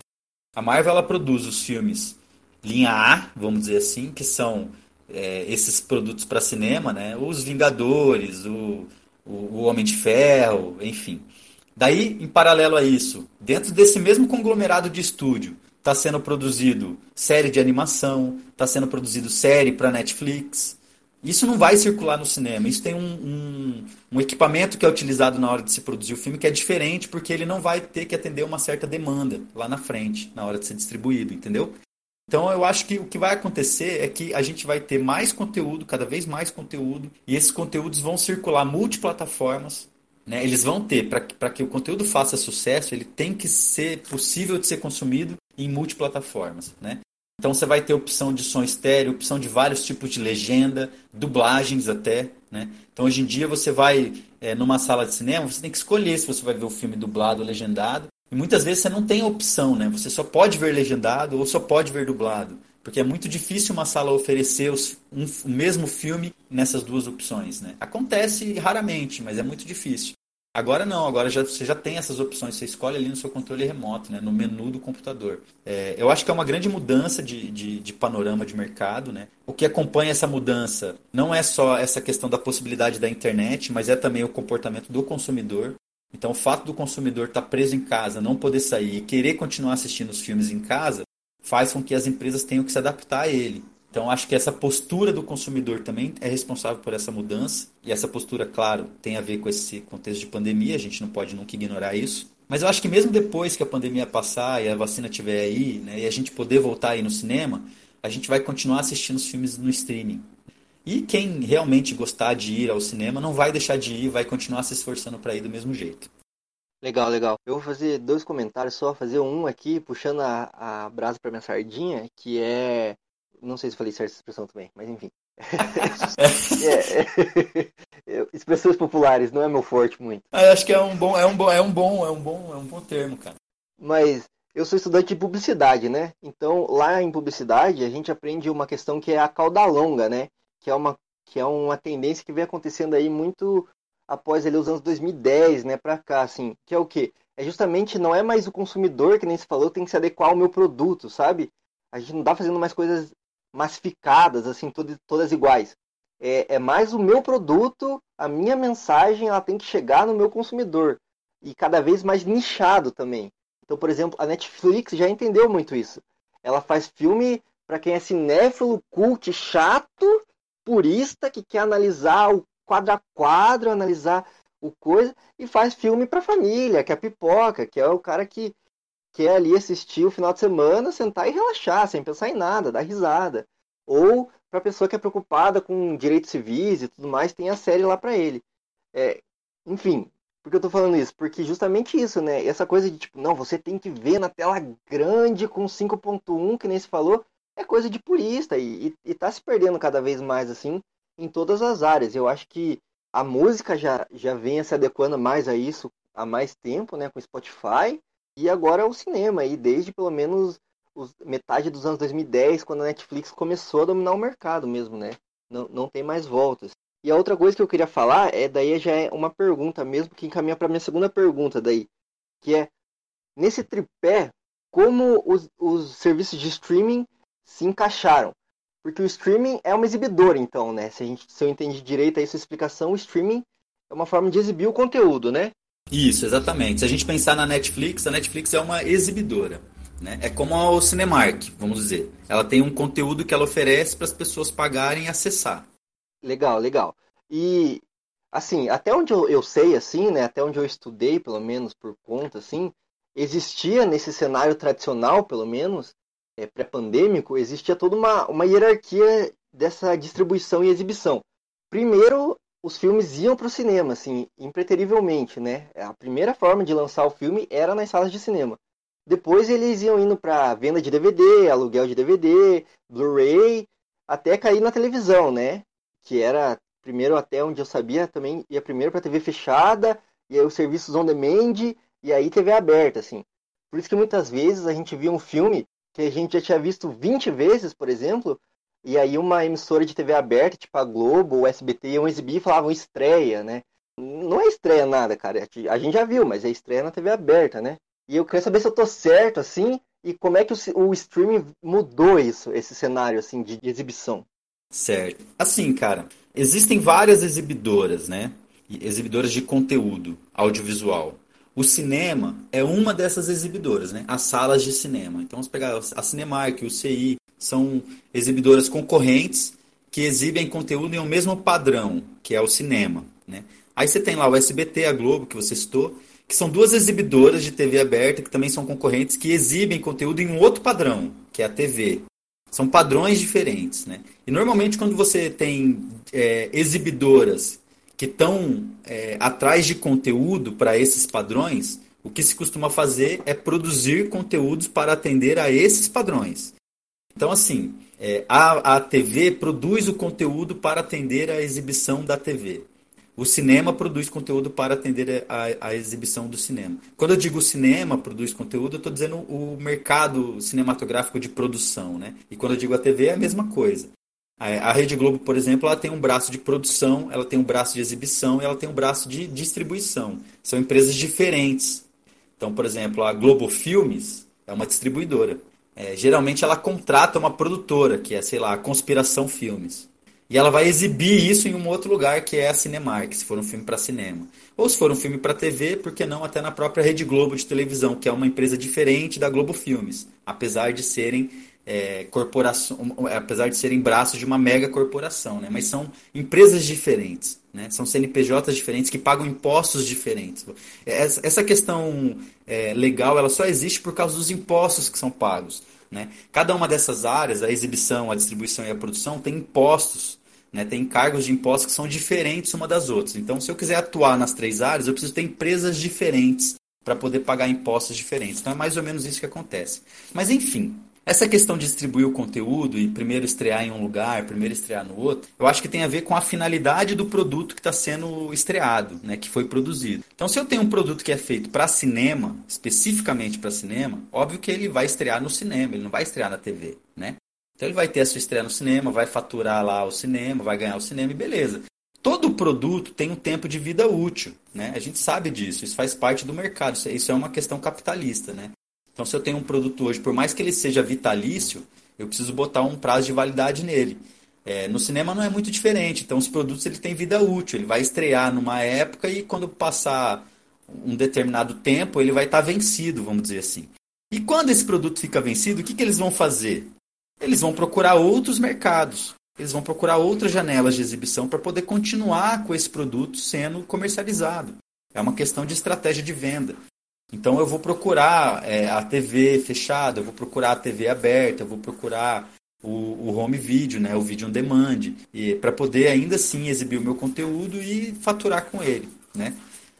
A Marvel ela produz os filmes linha A, vamos dizer assim, que são é, esses produtos para cinema, né? Os Vingadores, o, o, o Homem de Ferro, enfim. Daí, em paralelo a isso, dentro desse mesmo conglomerado de estúdio, está sendo produzido série de animação, está sendo produzido série para Netflix. Isso não vai circular no cinema. Isso tem um, um, um, equipamento que é utilizado na hora de se produzir o filme que é diferente porque ele não vai ter que atender uma certa demanda lá na frente, na hora de ser distribuído, entendeu? Então eu acho que o que vai acontecer é que a gente vai ter mais conteúdo, cada vez mais conteúdo, e esses conteúdos vão circular multiplataformas. Né? Eles vão ter, para que o conteúdo faça sucesso, ele tem que ser possível de ser consumido em multiplataformas, né? Então você vai ter opção de som estéreo, opção de vários tipos de legenda, dublagens até, né? Então hoje em dia você vai é, numa sala de cinema, você tem que escolher se você vai ver o filme dublado ou legendado. E muitas vezes você não tem opção, né? Você só pode ver legendado ou só pode ver dublado. Porque é muito difícil uma sala oferecer os, um, o mesmo filme nessas duas opções, né? Acontece raramente, mas é muito difícil. Agora não, agora já, você já tem essas opções, você escolhe ali no seu controle remoto, né, no menu do computador. É, eu acho que é uma grande mudança de, de, de, panorama de mercado. Né? O que acompanha essa mudança não é só essa questão da possibilidade da internet, mas é também o comportamento do consumidor. Então, o fato do consumidor estar tá preso em casa, não poder sair e querer continuar assistindo os filmes em casa, faz com que as empresas tenham que se adaptar a ele. Então, acho que essa postura do consumidor também é responsável por essa mudança. E essa postura, claro, tem a ver com esse contexto de pandemia, a gente não pode nunca ignorar isso. Mas eu acho que mesmo depois que a pandemia passar e a vacina estiver aí, né, e a gente poder voltar aí no cinema, a gente vai continuar assistindo os filmes no streaming. E quem realmente gostar de ir ao cinema não vai deixar de ir, vai continuar se esforçando para ir do mesmo jeito. Legal, legal. Eu vou fazer dois comentários só, fazer um aqui, puxando a, a brasa para minha sardinha, que é não sei se falei certa expressão também, mas enfim. é, é, expressões populares não é meu forte muito. Ah, eu acho que é um bom, é um bom, é um bom, é um bom, é um bom termo, cara. Mas eu sou estudante de publicidade, né? Então, lá em publicidade, a gente aprende uma questão que é a cauda longa, né? Que é uma, que é uma tendência que vem acontecendo aí muito após ali, os anos 2010, né, para cá, assim, que é o quê? É justamente, não é mais o consumidor, que nem se falou, tem que se adequar ao meu produto, sabe? A gente não tá fazendo mais coisas massificadas, assim, todas, iguais. É, é mais o meu produto, a minha mensagem, ela tem que chegar no meu consumidor. E cada vez mais nichado também. Então, por exemplo, a Netflix já entendeu muito isso. Ela faz filme para quem é cinéfilo, cult, chato, purista, que quer analisar o quadro a quadro, analisar o coisa, e faz filme para família, que é pipoca, que é o cara que quer ali assistir o final de semana, sentar e relaxar, sem pensar em nada, dar risada. Ou para pessoa que é preocupada com direitos civis e tudo mais, tem a série lá para ele. É, enfim, por que eu tô falando isso? Porque justamente isso, né? Essa coisa de tipo, não, você tem que ver na tela grande com 5.1, que nem se falou, é coisa de purista e, e, e tá se perdendo cada vez mais assim em todas as áreas. Eu acho que a música já, já vem se adequando mais a isso há mais tempo, né, com Spotify, e agora o cinema, aí desde pelo menos os, metade dos anos 2010, quando a Netflix começou a dominar o mercado mesmo, né? Não, não tem mais voltas. E a outra coisa que eu queria falar é daí já é uma pergunta mesmo que encaminha para minha segunda pergunta daí, que é nesse tripé como os, os serviços de streaming se encaixaram. Porque o streaming é uma exibidora, então, né? Se, a gente, se eu entendi direito aí sua explicação, o streaming é uma forma de exibir o conteúdo, né? Isso, exatamente. Se a gente pensar na Netflix, a Netflix é uma exibidora. Né? É como o Cinemark, vamos dizer. Ela tem um conteúdo que ela oferece para as pessoas pagarem e acessar. Legal, legal. E assim, até onde eu, eu, sei, assim, né? Até onde eu estudei, pelo menos por conta, assim, existia nesse cenário tradicional, pelo menos, é, pré-pandêmico, existia toda uma, uma hierarquia dessa distribuição e exibição. Primeiro, os filmes iam para o cinema, assim, impreterivelmente, né? A primeira forma de lançar o filme era nas salas de cinema. Depois eles iam indo para venda de DVD, aluguel de DVD, Blu-ray, até cair na televisão, né? Que era primeiro até onde eu sabia também ia primeiro para TV fechada e aí os serviços on demand e aí TV aberta, assim. Por isso que muitas vezes a gente via um filme que a gente já tinha visto 20 vezes, por exemplo, e aí uma emissora de TV aberta, tipo a Globo ou SBT, iam exibir e falavam estreia, né? Não é estreia nada, cara. A gente já viu, mas é estreia na TV aberta, né? E eu queria saber se eu tô certo, assim, e como é que o, o streaming mudou isso, esse cenário, assim, de, de exibição. Certo. Assim, cara, existem várias exibidoras, né? Exibidoras de conteúdo audiovisual. O cinema é uma dessas exibidoras, né? As salas de cinema. Então, vamos pegar a Cinemark, o CI, são exibidoras concorrentes que exibem conteúdo em um mesmo padrão, que é o cinema, né? Aí você tem lá o SBT, a Globo, que você citou, que são duas exibidoras de TV aberta, que também são concorrentes, que exibem conteúdo em um outro padrão, que é a TV. São padrões diferentes, né? E normalmente quando você tem é, exibidoras que estão é, atrás de conteúdo para esses padrões, o que se costuma fazer é produzir conteúdos para atender a esses padrões. Então, assim, é, a, a TV produz o conteúdo para atender a exibição da TV. O cinema produz conteúdo para atender a, a, exibição do cinema. Quando eu digo cinema produz conteúdo, eu estou dizendo o mercado cinematográfico de produção. Né? E quando eu digo a TV, é a mesma coisa. A Rede Globo, por exemplo, ela tem um braço de produção, ela tem um braço de exibição e ela tem um braço de distribuição. São empresas diferentes. Então, por exemplo, a Globo Filmes é uma distribuidora. É, geralmente ela contrata uma produtora, que é, sei lá, a Conspiração Filmes. E ela vai exibir isso em um outro lugar, que é a Cinemark, se for um filme para cinema. Ou se for um filme para TV, por que não até na própria Rede Globo de televisão, que é uma empresa diferente da Globo Filmes, apesar de serem é, apesar de serem braços de uma mega corporação, né? mas são empresas diferentes, né? são CNPJs diferentes que pagam impostos diferentes. Essa questão é, legal ela só existe por causa dos impostos que são pagos. Né? Cada uma dessas áreas, a exibição, a distribuição e a produção, tem impostos, né? tem cargos de impostos que são diferentes uma das outras. Então, se eu quiser atuar nas três áreas, eu preciso ter empresas diferentes para poder pagar impostos diferentes. Então, é mais ou menos isso que acontece. Mas, enfim, Essa questão de distribuir o conteúdo e primeiro estrear em um lugar, primeiro estrear no outro, eu acho que tem a ver com a finalidade do produto que está sendo estreado, né, que foi produzido. Então, se eu tenho um produto que é feito para cinema, especificamente para cinema, óbvio que ele vai estrear no cinema, ele não vai estrear na TV, né? Então ele vai ter a sua estreia no cinema, vai faturar lá o cinema, vai ganhar o cinema e beleza. Todo produto tem um tempo de vida útil, né? A gente sabe disso, isso faz parte do mercado, isso é uma questão capitalista, né? Então, se eu tenho um produto hoje, por mais que ele seja vitalício, eu preciso botar um prazo de validade nele. É, no cinema não é muito diferente. Então, os produtos ele tem vida útil. Ele vai estrear numa época e quando passar um determinado tempo, ele vai estar vencido, vamos dizer assim. E quando esse produto fica vencido, o que, que eles vão fazer? Eles vão procurar outros mercados. Eles vão procurar outras janelas de exibição para poder continuar com esse produto sendo comercializado. É uma questão de estratégia de venda. Então eu vou procurar é, a TV fechada, eu vou procurar a TV aberta, eu vou procurar o, o home video, né, o vídeo on demand, para poder ainda assim exibir o meu conteúdo e faturar com ele. Né?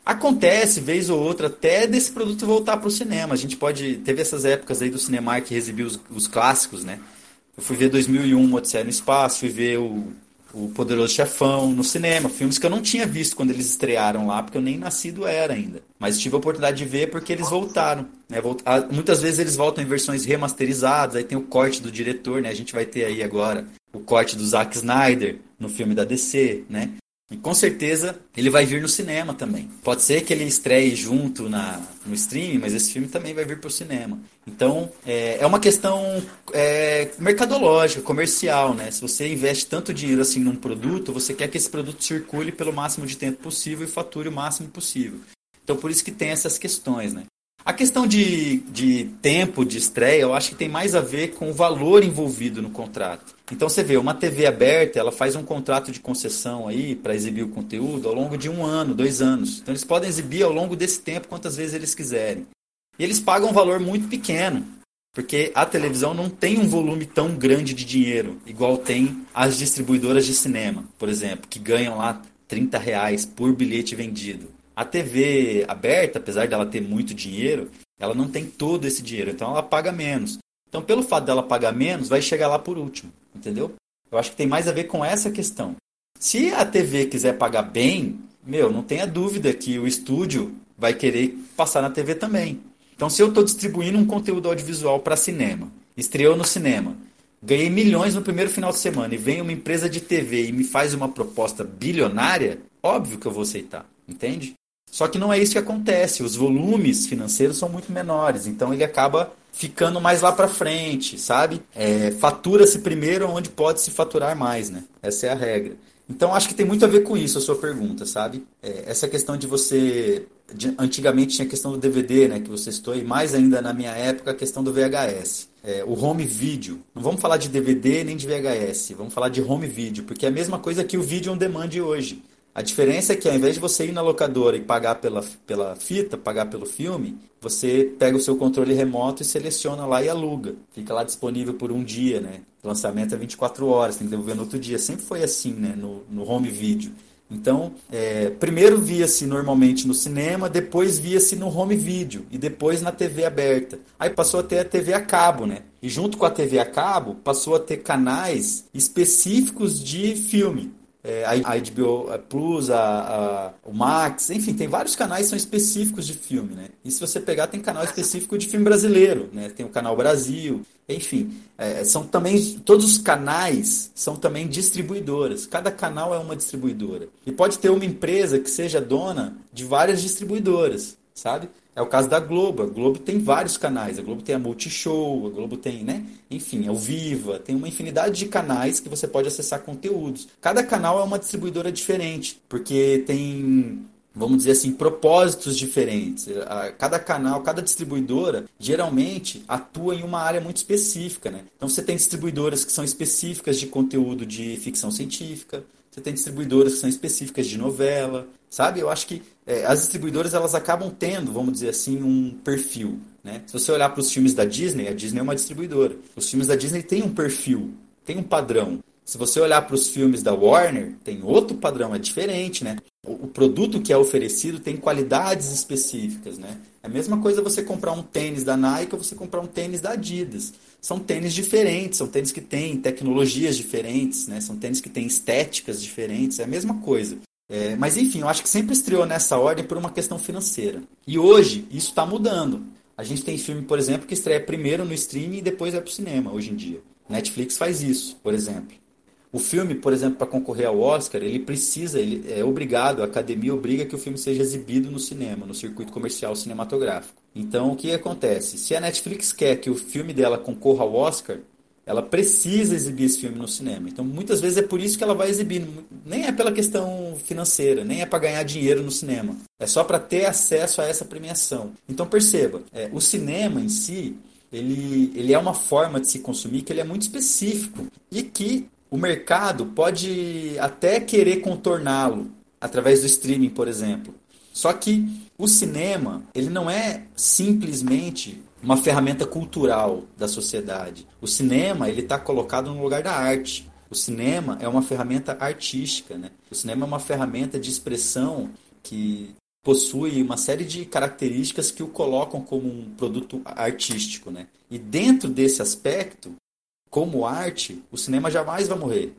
Acontece, vez ou outra, até desse produto voltar para o cinema. A gente pode. Teve essas épocas aí do cinema que exibiu os, os clássicos, né? Eu fui ver 2001, Odisseia no Espaço, fui ver o o Poderoso Chefão no cinema, filmes que eu não tinha visto quando eles estrearam lá, porque eu nem nascido era ainda. Mas tive a oportunidade de ver porque eles voltaram. Né? Muitas vezes eles voltam em versões remasterizadas, aí tem o corte do diretor, né? A gente vai ter aí agora o corte do Zack Snyder no filme da DC, né? E com certeza ele vai vir no cinema também. Pode ser que ele estreie junto na, no streaming, mas esse filme também vai vir para o cinema. Então é, é uma questão é, mercadológica, comercial, né? Se você investe tanto dinheiro assim num produto, você quer que esse produto circule pelo máximo de tempo possível e fature o máximo possível. Então por isso que tem essas questões, né? A questão de, de tempo de estreia, eu acho que tem mais a ver com o valor envolvido no contrato. Então você vê, uma TV aberta, ela faz um contrato de concessão aí para exibir o conteúdo ao longo de um ano, dois anos. Então eles podem exibir ao longo desse tempo quantas vezes eles quiserem. E eles pagam um valor muito pequeno, porque a televisão não tem um volume tão grande de dinheiro, igual tem as distribuidoras de cinema, por exemplo, que ganham lá 30 reais por bilhete vendido. A TV aberta, apesar dela ter muito dinheiro, ela não tem todo esse dinheiro, então ela paga menos. Então, pelo fato dela pagar menos, vai chegar lá por último, entendeu? Eu acho que tem mais a ver com essa questão. Se a TV quiser pagar bem, meu, não tenha dúvida que o estúdio vai querer passar na TV também. Então, se eu estou distribuindo um conteúdo audiovisual para cinema, estreou no cinema, ganhei milhões no primeiro final de semana e vem uma empresa de TV e me faz uma proposta bilionária, óbvio que eu vou aceitar, entende? Só que não é isso que acontece. Os volumes financeiros são muito menores, então ele acaba ficando mais lá para frente, sabe? É, Fatura-se primeiro onde pode se faturar mais, né? Essa é a regra. Então acho que tem muito a ver com isso a sua pergunta, sabe? É, essa questão de você. De, antigamente tinha a questão do DVD, né? Que você citou, e mais ainda na minha época a questão do VHS. É, o home video. Não vamos falar de DVD nem de VHS, vamos falar de home video, porque é a mesma coisa que o vídeo on demand hoje. A diferença é que ao invés de você ir na locadora e pagar pela, pela fita, pagar pelo filme, você pega o seu controle remoto e seleciona lá e aluga. Fica lá disponível por um dia, né? O lançamento é 24 horas, tem que devolver no outro dia. Sempre foi assim, né? No, no home video. Então, é, primeiro via-se normalmente no cinema, depois via-se no home video e depois na TV aberta. Aí passou a ter a TV a cabo, né? E junto com a TV a cabo, passou a ter canais específicos de filme é, a HBO Plus, a, a, o Max, enfim, tem vários canais que são específicos de filme, né? E se você pegar, tem canal específico de filme brasileiro, né? Tem o canal Brasil, enfim, é, são também, todos os canais são também distribuidoras. Cada canal é uma distribuidora. E pode ter uma empresa que seja dona de várias distribuidoras, sabe? É o caso da Globo. A Globo tem vários canais. A Globo tem a Multishow, a Globo tem, né? Enfim, é o Viva. Tem uma infinidade de canais que você pode acessar conteúdos. Cada canal é uma distribuidora diferente, porque tem vamos dizer assim, propósitos diferentes. Cada canal, cada distribuidora, geralmente atua em uma área muito específica. Né? Então você tem distribuidoras que são específicas de conteúdo de ficção científica, você tem distribuidoras que são específicas de novela, sabe? Eu acho que é, as distribuidoras elas acabam tendo, vamos dizer assim, um perfil. Né? Se você olhar para os filmes da Disney, a Disney é uma distribuidora. Os filmes da Disney têm um perfil, tem um padrão. Se você olhar para os filmes da Warner, tem outro padrão, é diferente, né? O, o produto que é oferecido tem qualidades específicas, né? É a mesma coisa você comprar um tênis da Nike ou você comprar um tênis da Adidas. são tênis diferentes, são tênis que têm tecnologias diferentes, né? São tênis que têm estéticas diferentes, é a mesma coisa. É, mas enfim, eu acho que sempre estreou nessa ordem por uma questão financeira. E hoje isso está mudando. A gente tem filme, por exemplo, que estreia primeiro no streaming e depois vai para o cinema hoje em dia. Netflix faz isso, por exemplo. O filme, por exemplo, para concorrer ao Oscar, ele precisa, ele é obrigado, a academia obriga que o filme seja exibido no cinema, no circuito comercial cinematográfico. Então, o que acontece? Se a Netflix quer que o filme dela concorra ao Oscar, ela precisa exibir esse filme no cinema. Então, muitas vezes é por isso que ela vai exibir. Nem é pela questão financeira, nem é para ganhar dinheiro no cinema. É só para ter acesso a essa premiação. Então, perceba, é, o cinema em si, ele, ele é uma forma de se consumir que ele é muito específico e que o mercado pode até querer contorná-lo através do streaming, por exemplo. Só que o cinema, ele não é simplesmente uma ferramenta cultural da sociedade. O cinema, ele está colocado no lugar da arte. O cinema é uma ferramenta artística, né? O cinema é uma ferramenta de expressão que possui uma série de características que o colocam como um produto artístico, né? E dentro desse aspecto, como arte, o cinema jamais vai morrer.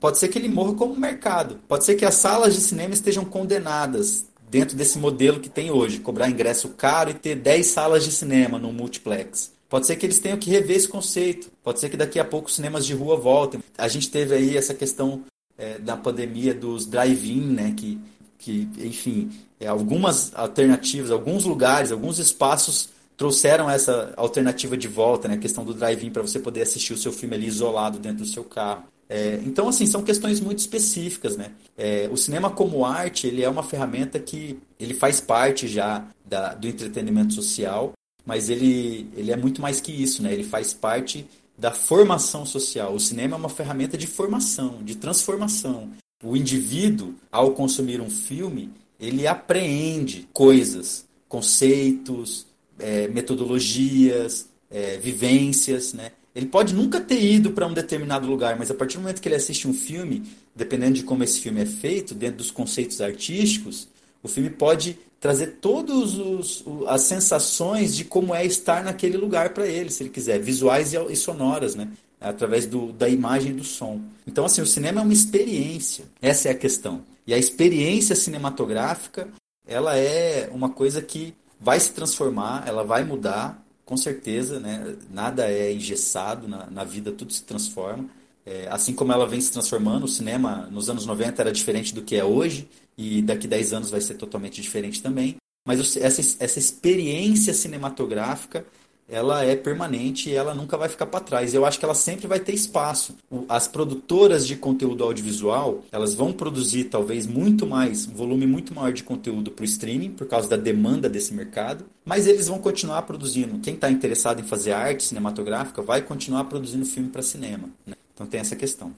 Pode ser que ele morra como mercado. Pode ser que as salas de cinema estejam condenadas dentro desse modelo que tem hoje, cobrar ingresso caro e ter 10 salas de cinema no multiplex. Pode ser que eles tenham que rever esse conceito. Pode ser que daqui a pouco os cinemas de rua voltem. A gente teve aí essa questão é, da pandemia dos drive-in, né? Que, que enfim, é, algumas alternativas, alguns lugares, alguns espaços trouxeram essa alternativa de volta, né? A questão do drive-in para você poder assistir o seu filme ali isolado dentro do seu carro. É, então, assim, são questões muito específicas, né? É, o cinema como arte, ele é uma ferramenta que ele faz parte já da, do entretenimento social, mas ele, ele é muito mais que isso, né? Ele faz parte da formação social. O cinema é uma ferramenta de formação, de transformação. O indivíduo, ao consumir um filme, ele apreende coisas, conceitos, é, metodologias, é, vivências, né? Ele pode nunca ter ido para um determinado lugar, mas a partir do momento que ele assiste um filme, dependendo de como esse filme é feito, dentro dos conceitos artísticos, o filme pode trazer todas as sensações de como é estar naquele lugar para ele, se ele quiser, visuais e, sonoras, né? através do, da imagem e do som. Então, assim, o cinema é uma experiência. Essa é a questão. E a experiência cinematográfica, ela é uma coisa que vai se transformar, ela vai mudar, com certeza, né? Nada é engessado na, na vida, tudo se transforma. É, assim como ela vem se transformando, o cinema nos anos 90 era diferente do que é hoje, e daqui 10 anos vai ser totalmente diferente também. Mas essa, essa experiência cinematográfica ela é permanente e ela nunca vai ficar para trás. Eu acho que ela sempre vai ter espaço. As produtoras de conteúdo audiovisual, elas vão produzir talvez muito mais, um volume muito maior de conteúdo para o streaming, por causa da demanda desse mercado, mas eles vão continuar produzindo. Quem está interessado em fazer arte cinematográfica vai continuar produzindo filme para cinema. Né? Então tem essa questão.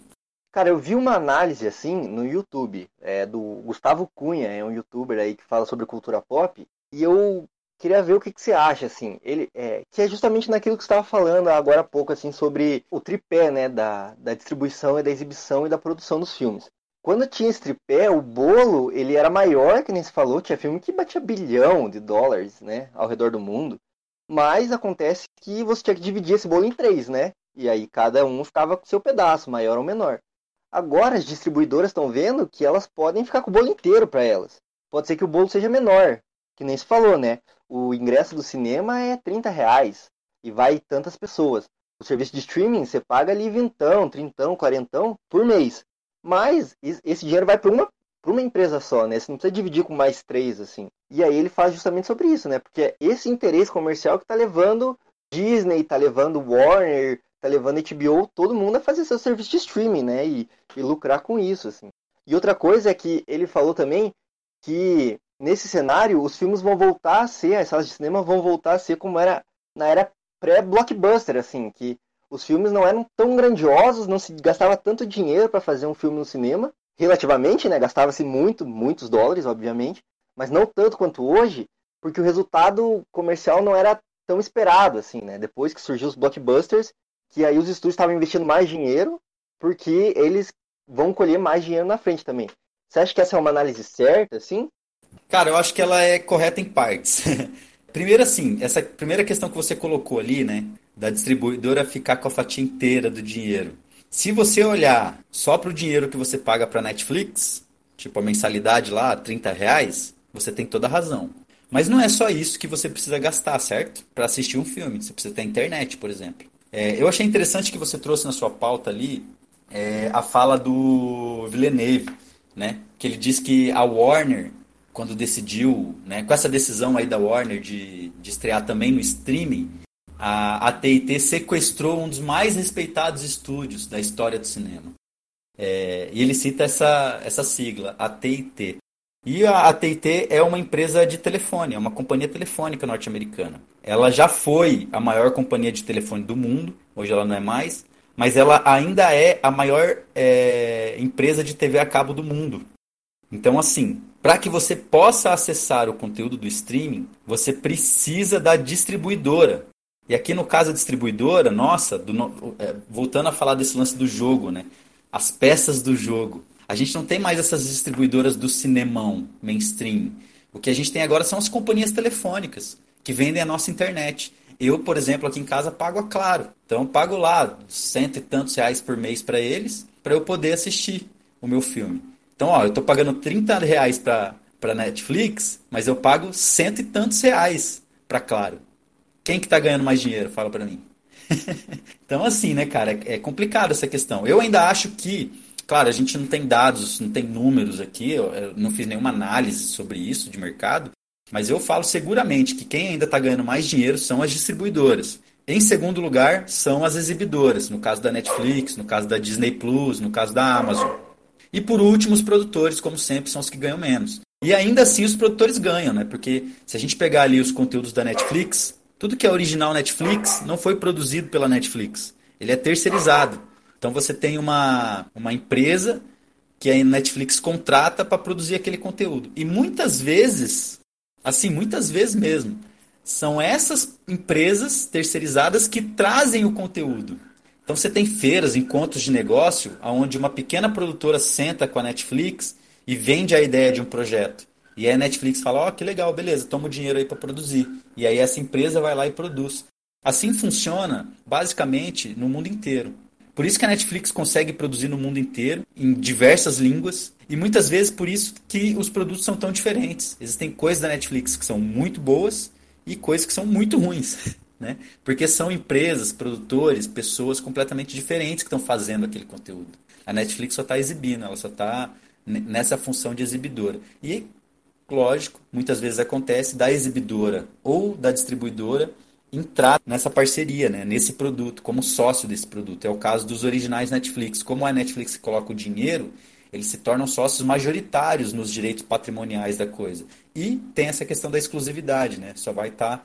Cara, eu vi uma análise assim no YouTube, é, do Gustavo Cunha, é um youtuber aí que fala sobre cultura pop, e eu Queria ver o que, que você acha, assim. Ele, é, que é justamente naquilo que você estava falando agora há pouco, assim, sobre o tripé, né, da, da distribuição e da exibição e da produção dos filmes. Quando tinha esse tripé, o bolo, ele era maior, que nem se falou, tinha filme que batia bilhão de dólares, né, ao redor do mundo. Mas acontece que você tinha que dividir esse bolo em três, né? E aí cada um ficava com seu pedaço, maior ou menor. Agora as distribuidoras estão vendo que elas podem ficar com o bolo inteiro para elas. Pode ser que o bolo seja menor, que nem se falou, né? O ingresso do cinema é 30 reais e vai tantas pessoas. O serviço de streaming você paga ali vintão, trintão, quarentão por mês. Mas esse dinheiro vai para uma, uma empresa só, né? Você não precisa dividir com mais três, assim. E aí ele faz justamente sobre isso, né? Porque é esse interesse comercial que está levando Disney, está levando Warner, está levando HBO, todo mundo a fazer seu serviço de streaming, né? E, e lucrar com isso, assim. E outra coisa é que ele falou também que nesse cenário, os filmes vão voltar a ser, as salas de cinema vão voltar a ser como era na era pré-blockbuster, assim, que os filmes não eram tão grandiosos, não se gastava tanto dinheiro para fazer um filme no cinema, relativamente, né, gastava-se muito, muitos dólares, obviamente, mas não tanto quanto hoje, porque o resultado comercial não era tão esperado, assim, né, depois que surgiu os blockbusters, que aí os estúdios estavam investindo mais dinheiro, porque eles vão colher mais dinheiro na frente também. Você acha que essa é uma análise certa, assim? Cara, eu acho que ela é correta em partes. Primeiro, assim, essa primeira questão que você colocou ali, né? da distribuidora ficar com a fatia inteira do dinheiro. Se você olhar só para o dinheiro que você paga para Netflix, tipo a mensalidade lá, 30 reais, você tem toda a razão. Mas não é só isso que você precisa gastar, certo? Para assistir um filme. Você precisa ter internet, por exemplo. É, eu achei interessante que você trouxe na sua pauta ali é, a fala do Villeneuve, né? Que ele diz que a Warner, quando decidiu, né, com essa decisão aí da Warner de, de estrear também no streaming, a, a TIT sequestrou um dos mais respeitados estúdios da história do cinema. É, e ele cita essa, essa sigla, a TIT. E a AT&T é uma empresa de telefone, é uma companhia telefônica norte-americana. Ela já foi a maior companhia de telefone do mundo, hoje ela não é mais, mas ela ainda é a maior é, empresa de TV a cabo do mundo. Então, assim, para que você possa acessar o conteúdo do streaming, você precisa da distribuidora. E aqui no caso da distribuidora, nossa, do, é, voltando a falar desse lance do jogo, né? As peças do jogo. A gente não tem mais essas distribuidoras do cinemão mainstream. O que a gente tem agora são as companhias telefônicas que vendem a nossa internet. Eu, por exemplo, aqui em casa pago a Claro. Então, pago lá cento e tantos reais por mês para eles, para eu poder assistir o meu filme. Então, ó, eu estou pagando 30 reais para Netflix, mas eu pago cento e tantos reais para Claro. Quem que está ganhando mais dinheiro? Fala para mim. então, assim, né, cara, é, é complicado essa questão. Eu ainda acho que Claro, a gente não tem dados, não tem números aqui, eu não fiz nenhuma análise sobre isso de mercado, mas eu falo seguramente que quem ainda está ganhando mais dinheiro são as distribuidoras. Em segundo lugar, são as exibidoras, no caso da Netflix, no caso da Disney Plus, no caso da Amazon. E por último, os produtores, como sempre, são os que ganham menos. E ainda assim os produtores ganham, né? Porque se a gente pegar ali os conteúdos da Netflix, tudo que é original Netflix não foi produzido pela Netflix. Ele é terceirizado. Então você tem uma, uma empresa que a Netflix contrata para produzir aquele conteúdo. E muitas vezes, assim, muitas vezes mesmo, são essas empresas terceirizadas que trazem o conteúdo. Então você tem feiras, encontros de negócio, onde uma pequena produtora senta com a Netflix e vende a ideia de um projeto. E aí a Netflix fala, ó, oh, que legal, beleza, toma o dinheiro aí para produzir. E aí essa empresa vai lá e produz. Assim funciona basicamente no mundo inteiro. Por isso que a Netflix consegue produzir no mundo inteiro, em diversas línguas, e muitas vezes por isso que os produtos são tão diferentes. Existem coisas da Netflix que são muito boas e coisas que são muito ruins, né? Porque são empresas, produtores, pessoas completamente diferentes que estão fazendo aquele conteúdo. A Netflix só está exibindo, ela só está nessa função de exibidora. E, lógico, muitas vezes acontece da exibidora ou da distribuidora entrar nessa parceria, né, nesse produto, como sócio desse produto. É o caso dos originais Netflix. Como a Netflix coloca o dinheiro, eles se tornam sócios majoritários nos direitos patrimoniais da coisa. E tem essa questão da exclusividade, né? Só vai estar tá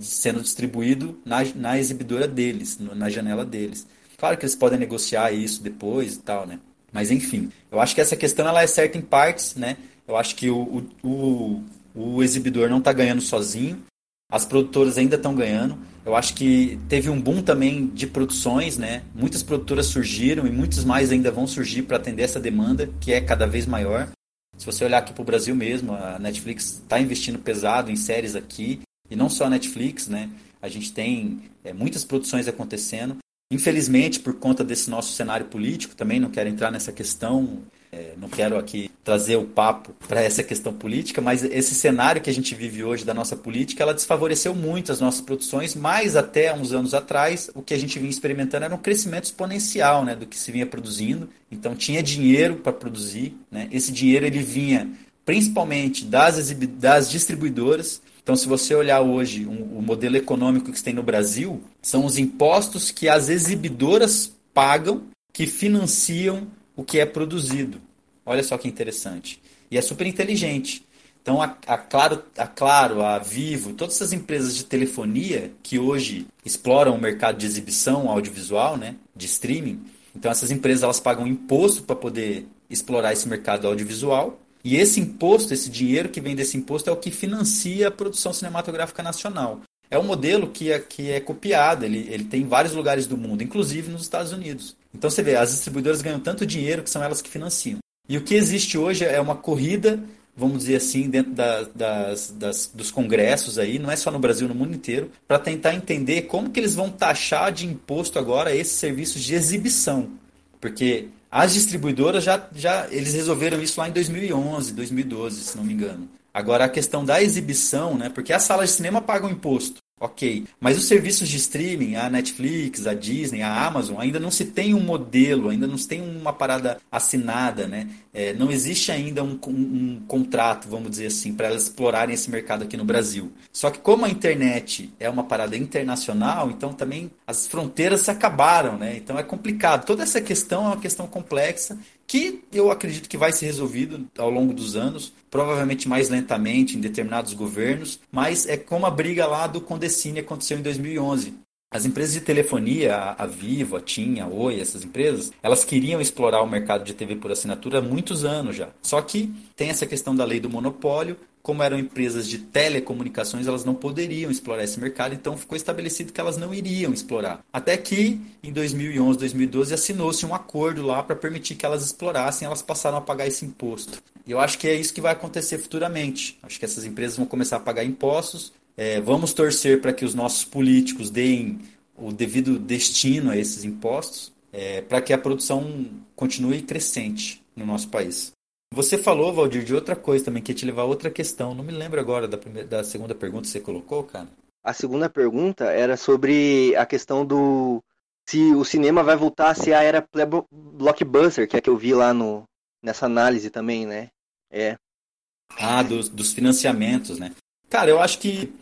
sendo distribuído na, na exibidora deles, na janela deles. Claro que eles podem negociar isso depois e tal, né? Mas enfim, eu acho que essa questão ela é certa em partes, né? Eu acho que o, o, o, o exibidor não está ganhando sozinho. As produtoras ainda estão ganhando. Eu acho que teve um boom também de produções, né? Muitas produtoras surgiram e muitas mais ainda vão surgir para atender essa demanda, que é cada vez maior. Se você olhar aqui para o Brasil mesmo, a Netflix está investindo pesado em séries aqui, e não só a Netflix, né? A gente tem é, muitas produções acontecendo. Infelizmente, por conta desse nosso cenário político, também não quero entrar nessa questão é, não quero aqui trazer o papo para essa questão política, mas esse cenário que a gente vive hoje da nossa política, ela desfavoreceu muito as nossas produções, mas até uns anos atrás, o que a gente vinha experimentando era um crescimento exponencial né, do que se vinha produzindo. Então tinha dinheiro para produzir, né? esse dinheiro ele vinha principalmente das, das distribuidoras. Então, se você olhar hoje um, o modelo econômico que se tem no Brasil, são os impostos que as exibidoras pagam que financiam o que é produzido. Olha só que interessante. E é super inteligente. Então, a, a, Claro, a Claro, a Vivo, todas essas empresas de telefonia que hoje exploram o mercado de exibição audiovisual, né, de streaming, então essas empresas elas pagam imposto para poder explorar esse mercado audiovisual. E esse imposto, esse dinheiro que vem desse imposto é o que financia a produção cinematográfica nacional. É um modelo que é, que é copiado, ele, ele tem em vários lugares do mundo, inclusive nos Estados Unidos. Então você vê, as distribuidoras ganham tanto dinheiro que são elas que financiam. E o que existe hoje é uma corrida vamos dizer assim, dentro da, das, das, dos congressos aí, não é só no Brasil, no mundo inteiro, para tentar entender como que eles vão taxar de imposto agora esses serviços de exibição. Porque as distribuidoras já, já eles resolveram isso lá em 2011, 2012, se não me engano. Agora a questão da exibição, né? Porque as salas de cinema pagam imposto. Ok, mas os serviços de streaming, a Netflix, a Disney, a Amazon, ainda não se tem um modelo, ainda não se tem uma parada assinada, né? É, não existe ainda um, um, um contrato, vamos dizer assim, para elas explorarem esse mercado aqui no Brasil. Só que como a internet é uma parada internacional, então também as fronteiras se acabaram, né? Então é complicado. Toda essa questão é uma questão complexa que eu acredito que vai ser resolvido ao longo dos anos, provavelmente mais lentamente em determinados governos, mas é como a briga lá do Condecine aconteceu em 2011. As empresas de telefonia, a Vivo, a TIM, a Oi, essas empresas, elas queriam explorar o mercado de TV por assinatura há muitos anos já. Só que tem essa questão da lei do monopólio, como eram empresas de telecomunicações, elas não poderiam explorar esse mercado, então ficou estabelecido que elas não iriam explorar. Até que em 2011, 2012 assinou-se um acordo lá para permitir que elas explorassem, elas passaram a pagar esse imposto. E eu acho que é isso que vai acontecer futuramente. Acho que essas empresas vão começar a pagar impostos. É, vamos torcer para que os nossos políticos deem o devido destino a esses impostos, é, para que a produção continue crescente no nosso país. Você falou, Valdir, de outra coisa também, que ia te levar a outra questão. Não me lembro agora da, primeira, da segunda pergunta que você colocou, cara. A segunda pergunta era sobre a questão do. Se o cinema vai voltar a ser a era blockbuster, que é que eu vi lá no, nessa análise também, né? É. Ah, dos, dos financiamentos, né? Cara, eu acho que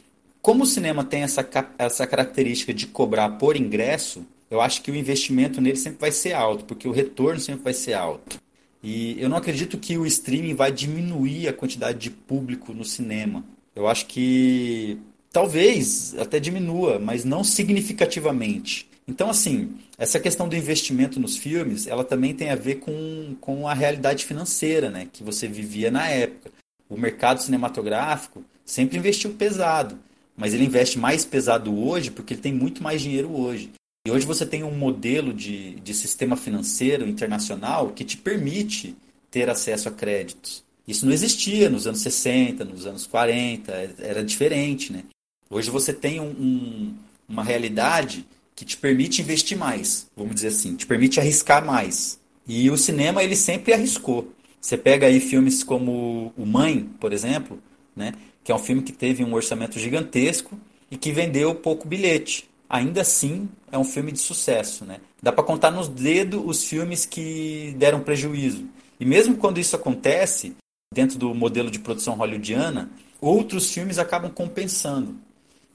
como o cinema tem essa, essa característica de cobrar por ingresso, eu acho que o investimento nele sempre vai ser alto, porque o retorno sempre vai ser alto. E eu não acredito que o streaming vai diminuir a quantidade de público no cinema. Eu acho que talvez até diminua, mas não significativamente. Então, assim, essa questão do investimento nos filmes, ela também tem a ver com, com a realidade financeira, né? Que você vivia na época. O mercado cinematográfico sempre investiu pesado, mas ele investe mais pesado hoje porque ele tem muito mais dinheiro hoje. E hoje você tem um modelo de, de sistema financeiro internacional que te permite ter acesso a créditos. Isso não existia nos anos 60, nos anos 40, era diferente, né? Hoje você tem um, um, uma realidade que te permite investir mais, vamos dizer assim, te permite arriscar mais. E o cinema ele sempre arriscou. Você pega aí filmes como O Mãe, por exemplo, né? Que é um filme que teve um orçamento gigantesco e que vendeu pouco bilhete ainda assim é um filme de sucesso. Né? Dá para contar nos dedos os filmes que deram prejuízo. E mesmo quando isso acontece, dentro do modelo de produção hollywoodiana, outros filmes acabam compensando.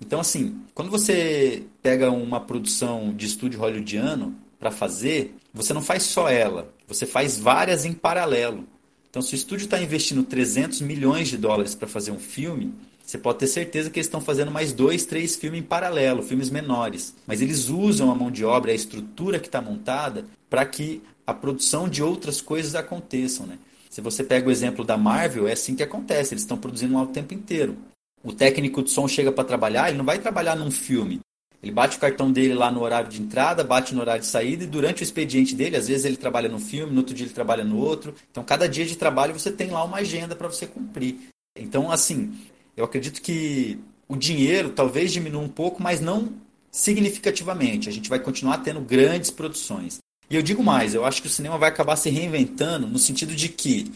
Então, assim, quando você pega uma produção de estúdio hollywoodiano para fazer, você não faz só ela, você faz várias em paralelo. Então, se o estúdio está investindo 300 milhões de dólares para fazer um filme, você pode ter certeza que eles estão fazendo mais dois, três filmes em paralelo, filmes menores. Mas eles usam a mão de obra, a estrutura que está montada, para que a produção de outras coisas aconteçam. Né? Se você pega o exemplo da Marvel, é assim que acontece, eles estão produzindo o tempo inteiro. O técnico de som chega para trabalhar, ele não vai trabalhar num filme. Ele bate o cartão dele lá no horário de entrada, bate no horário de saída e durante o expediente dele, às vezes ele trabalha num filme, no outro dia ele trabalha no outro. Então, cada dia de trabalho você tem lá uma agenda para você cumprir. Então, assim, eu acredito que o dinheiro talvez diminua um pouco, mas não significativamente. A gente vai continuar tendo grandes produções. E eu digo mais, eu acho que o cinema vai acabar se reinventando no sentido de que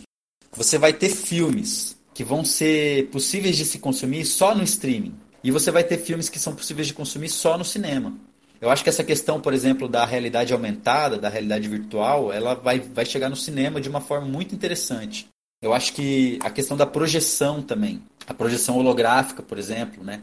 você vai ter filmes que vão ser possíveis de se consumir só no streaming. E você vai ter filmes que são possíveis de consumir só no cinema. Eu acho que essa questão, por exemplo, da realidade aumentada, da realidade virtual, ela vai, vai chegar no cinema de uma forma muito interessante. Eu acho que a questão da projeção também, a projeção holográfica, por exemplo, né?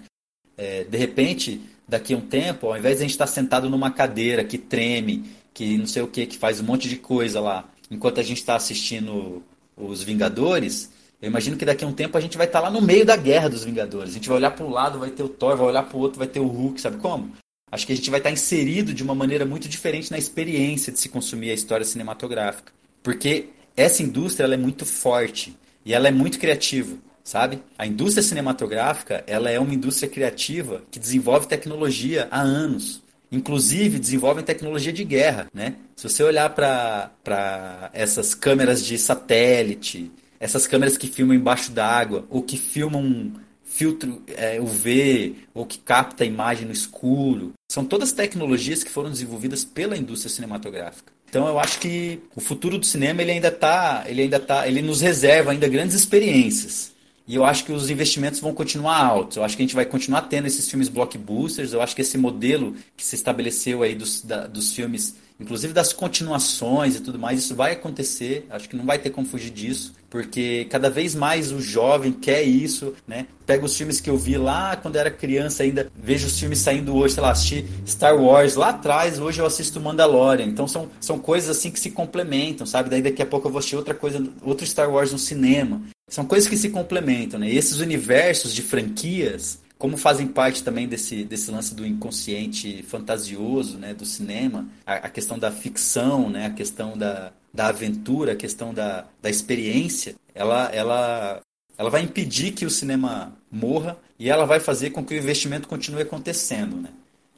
É, de repente, daqui a um tempo, ao invés de a gente estar sentado numa cadeira que treme, que não sei o que, que faz um monte de coisa lá, enquanto a gente está assistindo os Vingadores, eu imagino que daqui a um tempo a gente vai estar lá no meio da guerra dos Vingadores. A gente vai olhar para um lado, vai ter o Thor, vai olhar para o outro, vai ter o Hulk, sabe como? Acho que a gente vai estar inserido de uma maneira muito diferente na experiência de se consumir a história cinematográfica. Porque essa indústria ela é muito forte e ela é muito criativa, sabe? A indústria cinematográfica ela é uma indústria criativa que desenvolve tecnologia há anos. Inclusive desenvolve tecnologia de guerra, né? Se você olhar para essas câmeras de satélite, essas câmeras que filmam embaixo d'água, ou que filmam filtro é, UV, ou que capta a imagem no escuro. São todas tecnologias que foram desenvolvidas pela indústria cinematográfica. Então eu acho que o futuro do cinema ele ainda tá, ele ainda tá, ele nos reserva ainda grandes experiências. E eu acho que os investimentos vão continuar altos. Eu acho que a gente vai continuar tendo esses filmes blockbusters. Eu acho que esse modelo que se estabeleceu aí dos, da, dos filmes inclusive das continuações e tudo mais, isso vai acontecer, acho que não vai ter como fugir disso, porque cada vez mais o jovem quer isso, né? Pega os filmes que eu vi lá quando era criança ainda, vejo os filmes saindo hoje, sei lá, assisti Star Wars lá atrás, hoje eu assisto Mandalorian, então são, são coisas assim que se complementam, sabe? Daí daqui a pouco eu vou assistir outra coisa, outro Star Wars no cinema. São coisas que se complementam, né? E esses universos de franquias, como fazem parte também desse, desse lance do inconsciente fantasioso, né, do cinema, a, a questão da ficção, né, a questão da, da aventura, a questão da, da experiência, ela, ela, ela vai impedir que o cinema morra e ela vai fazer com que o investimento continue acontecendo, né?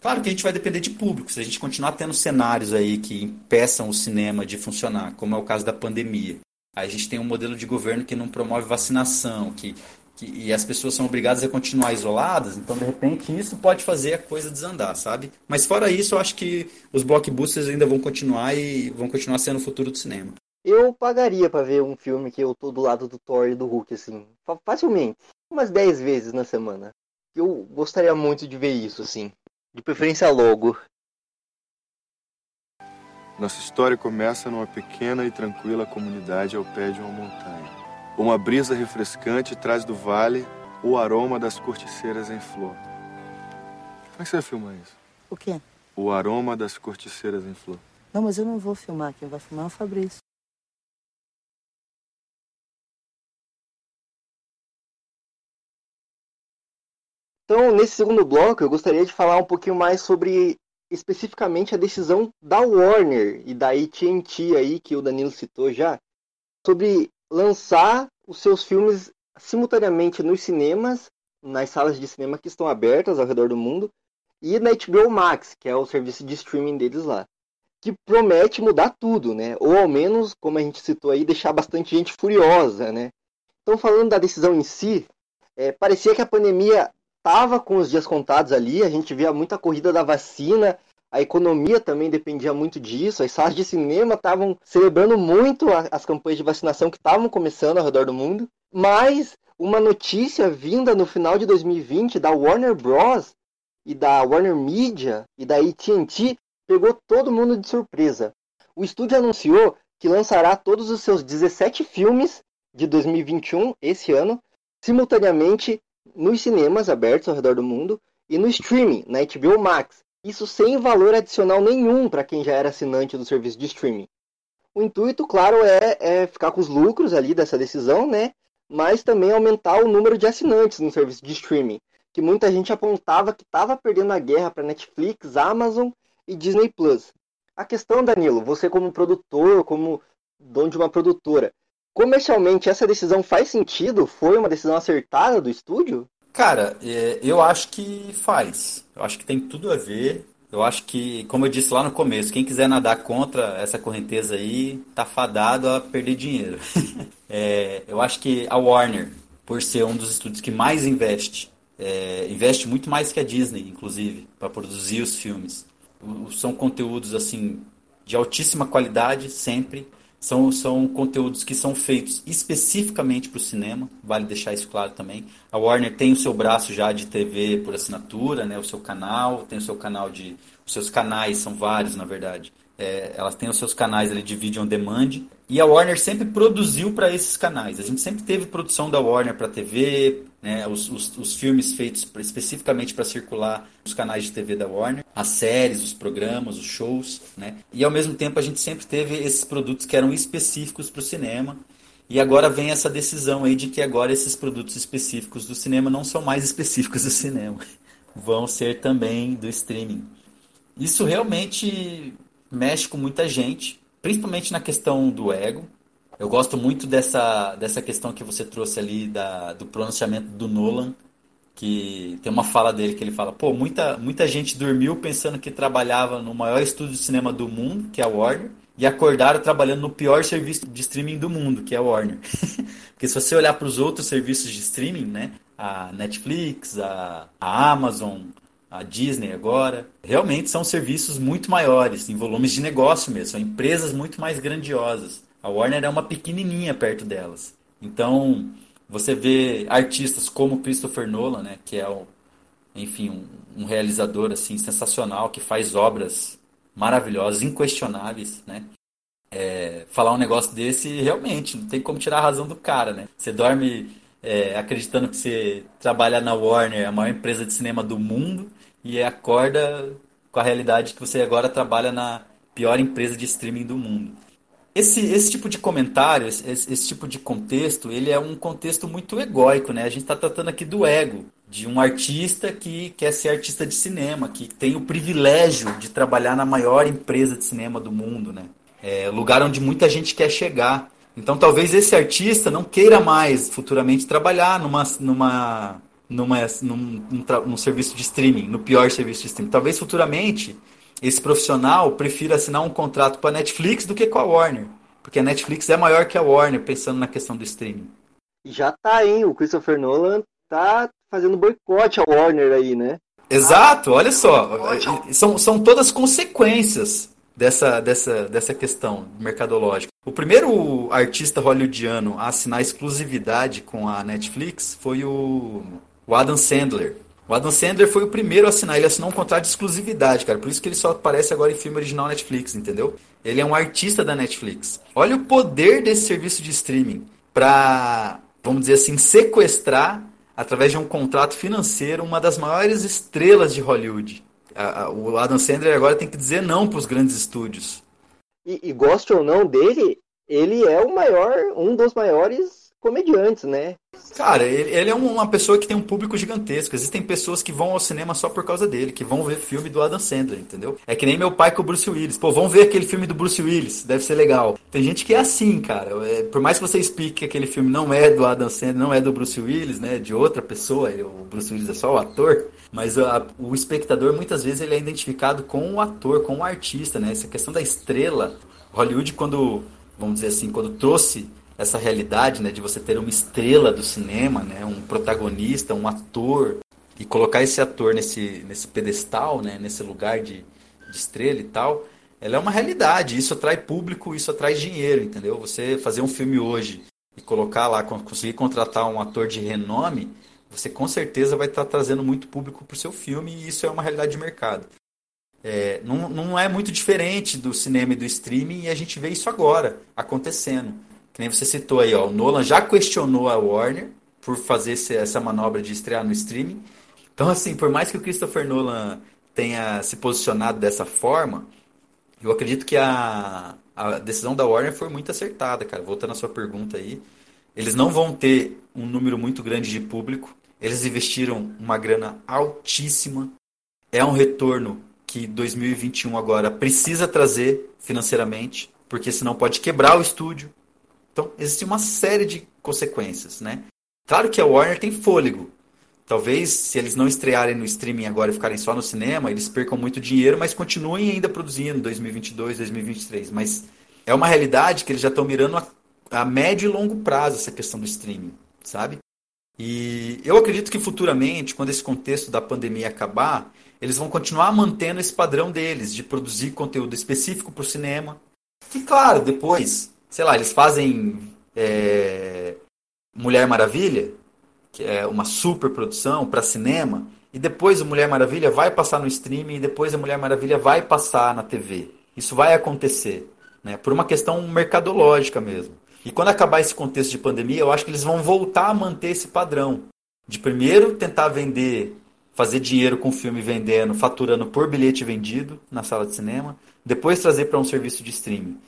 Claro que a gente vai depender de público. Se a gente continuar tendo cenários aí que impeçam o cinema de funcionar, como é o caso da pandemia, a gente tem um modelo de governo que não promove vacinação, que que, e as pessoas são obrigadas a continuar isoladas, então de repente isso pode fazer a coisa desandar, sabe? Mas fora isso, eu acho que os blockbusters ainda vão continuar e vão continuar sendo o futuro do cinema. Eu pagaria para ver um filme que eu tô do lado do Thor e do Hulk, assim, facilmente, umas 10 vezes na semana. Eu gostaria muito de ver isso, assim, de preferência logo. Nossa história começa numa pequena e tranquila comunidade ao pé de uma montanha. Uma brisa refrescante traz do vale o aroma das corticeiras em flor. Como é que você vai filmar isso? O quê? O aroma das corticeiras em flor. Não, mas eu não vou filmar. Quem vai filmar é o Fabrício. Então, nesse segundo bloco, eu gostaria de falar um pouquinho mais sobre especificamente a decisão da Warner e da AT&T aí que o Danilo citou já sobre lançar os seus filmes simultaneamente nos cinemas, nas salas de cinema que estão abertas ao redor do mundo, e na HBO Max, que é o serviço de streaming deles lá. Que promete mudar tudo, né? Ou ao menos, como a gente citou aí, deixar bastante gente furiosa, né? Então, falando da decisão em si, é, parecia que a pandemia estava com os dias contados ali, a gente via muita corrida da vacina, a economia também dependia muito disso, as salas de cinema estavam celebrando muito as campanhas de vacinação que estavam começando ao redor do mundo, mas uma notícia vinda no final de 2020 da Warner Bros. e da Warner Media e da AT&T pegou todo mundo de surpresa. O estúdio anunciou que lançará todos os seus 17 filmes de 2021, esse ano, simultaneamente nos cinemas abertos ao redor do mundo e no streaming, na HBO Max, isso sem valor adicional nenhum para quem já era assinante do serviço de streaming. O intuito, claro, é, é ficar com os lucros ali dessa decisão, né? Mas também aumentar o número de assinantes no serviço de streaming, que muita gente apontava que estava perdendo a guerra para Netflix, Amazon e Disney Plus. A questão, Danilo, você como produtor, como dono de uma produtora, comercialmente essa decisão faz sentido? Foi uma decisão acertada do estúdio? Cara, é, eu acho que faz. Eu acho que tem tudo a ver. Eu acho que, como eu disse lá no começo, quem quiser nadar contra essa correnteza aí, tá fadado a perder dinheiro. é, eu acho que a Warner, por ser um dos estúdios que mais investe, é, investe muito mais que a Disney, inclusive, para produzir os filmes. O, são conteúdos assim de altíssima qualidade sempre são, são conteúdos que são feitos especificamente para o cinema, vale deixar isso claro também. A Warner tem o seu braço já de TV por assinatura, né, o seu canal, tem o seu canal de. Os seus canais, são vários na verdade. É, elas têm os seus canais ali de vídeo on demand. E a Warner sempre produziu para esses canais. A gente sempre teve produção da Warner para TV, né, os, os, os, filmes feitos especificamente para circular nos canais de TV da Warner, as séries, os programas, os shows, né? E ao mesmo tempo a gente sempre teve esses produtos que eram específicos para o cinema. E agora vem essa decisão aí de que agora esses produtos específicos do cinema não são mais específicos do cinema, vão ser também do streaming. Isso realmente mexe com muita gente, principalmente na questão do ego, eu gosto muito dessa, dessa questão que você trouxe ali da, do pronunciamento do Nolan, que tem uma fala dele que ele fala, pô, muita, muita gente dormiu pensando que trabalhava no maior estúdio de cinema do mundo, que é a Warner, e acordaram trabalhando no pior serviço de streaming do mundo, que é a Warner. Porque se você olhar para os outros serviços de streaming, né, a Netflix, a, a Amazon, a Disney agora, realmente são serviços muito maiores, em volumes de negócio mesmo, são empresas muito mais grandiosas. A Warner é uma pequenininha perto delas. Então, você vê artistas como Christopher Nolan, né, que é, o, enfim, um, um realizador assim sensacional, que faz obras maravilhosas, inquestionáveis, né? É, falar um negócio desse, realmente, não tem como tirar a razão do cara, né? Você dorme é, acreditando que você trabalha na Warner, a maior empresa de cinema do mundo, e acorda com a realidade que você agora trabalha na pior empresa de streaming do mundo. Esse, esse tipo de comentário, esse, esse tipo de contexto, ele é um contexto muito egóico, né? A gente está tratando aqui do ego de um artista que quer ser artista de cinema, que tem o privilégio de trabalhar na maior empresa de cinema do mundo, né? É lugar onde muita gente quer chegar. Então talvez esse artista não queira mais futuramente trabalhar numa, numa, numa, num, num, num serviço de streaming, no pior serviço de streaming. Talvez futuramente esse profissional prefira assinar um contrato com a Netflix do que com a Warner. Porque a Netflix é maior que a Warner, pensando na questão do streaming. Já tá, hein? O Christopher Nolan tá fazendo boicote ao Warner aí, né? Exato, olha só. São, são todas consequências dessa, dessa, dessa questão mercadológica. O primeiro artista hollywoodiano a assinar exclusividade com a Netflix foi o, o Adam Sandler. O Adam Sandler foi o primeiro a assinar, ele assinou um contrato de exclusividade, cara. Por isso que ele só aparece agora em filme original Netflix, entendeu? Ele é um artista da Netflix. Olha o poder desse serviço de streaming para, vamos dizer assim, sequestrar através de um contrato financeiro uma das maiores estrelas de Hollywood. o Adam Sandler agora tem que dizer não para os grandes estúdios. E, e goste ou não dele, ele é o maior, um dos maiores comediantes, né? Cara, ele, ele, é uma pessoa que tem um público gigantesco. Existem pessoas que vão ao cinema só por causa dele, que vão ver filme do Adam Sandler, entendeu? É que nem meu pai com o Bruce Willis. Pô, vão ver aquele filme do Bruce Willis, deve ser legal. Tem gente que é assim, cara. É, por mais que você explique que aquele filme não é do Adam Sandler, não é do Bruce Willis, né? De outra pessoa, o Bruce Willis é só o ator. Mas a, o espectador, muitas vezes, ele é identificado com o ator, com o artista, né? Essa questão da estrela. Hollywood, quando, vamos dizer assim, quando trouxe essa realidade né, de você ter uma estrela do cinema, né, um protagonista, um ator, e colocar esse ator nesse, nesse pedestal, né, nesse lugar de, de estrela e tal, ela é uma realidade. Isso atrai público, isso atrai dinheiro, entendeu? Você fazer um filme hoje e colocar lá, conseguir contratar um ator de renome, você com certeza vai estar trazendo muito público para o seu filme e isso é uma realidade de mercado. É, não, não é muito diferente do cinema e do streaming e a gente vê isso agora acontecendo. Que nem você citou aí, ó, o Nolan já questionou a Warner por fazer essa manobra de estrear no streaming. Então, assim, por mais que o Christopher Nolan tenha se posicionado dessa forma, eu acredito que a, a decisão da Warner foi muito acertada, cara. Voltando à sua pergunta aí. Eles não vão ter um número muito grande de público. Eles investiram uma grana altíssima. É um retorno que 2021 agora precisa trazer financeiramente, porque senão pode quebrar o estúdio, então, existe uma série de consequências, né? Claro que a Warner tem fôlego. Talvez, se eles não estrearem no streaming agora e ficarem só no cinema, eles percam muito dinheiro, mas continuem ainda produzindo 2022, 2023. Mas é uma realidade que eles já estão mirando a, a médio e longo prazo essa questão do streaming, sabe? E eu acredito que futuramente, quando esse contexto da pandemia acabar, eles vão continuar mantendo esse padrão deles de produzir conteúdo específico para o cinema. E claro, depois sei lá, eles fazem é, Mulher Maravilha, que é uma super produção para cinema, e depois o Mulher Maravilha vai passar no streaming, e depois a Mulher Maravilha vai passar na TV. Isso vai acontecer, né? Por uma questão mercadológica mesmo. E quando acabar esse contexto de pandemia, eu acho que eles vão voltar a manter esse padrão. De primeiro tentar vender, fazer dinheiro com o filme vendendo, faturando por bilhete vendido na sala de cinema, depois trazer para um serviço de streaming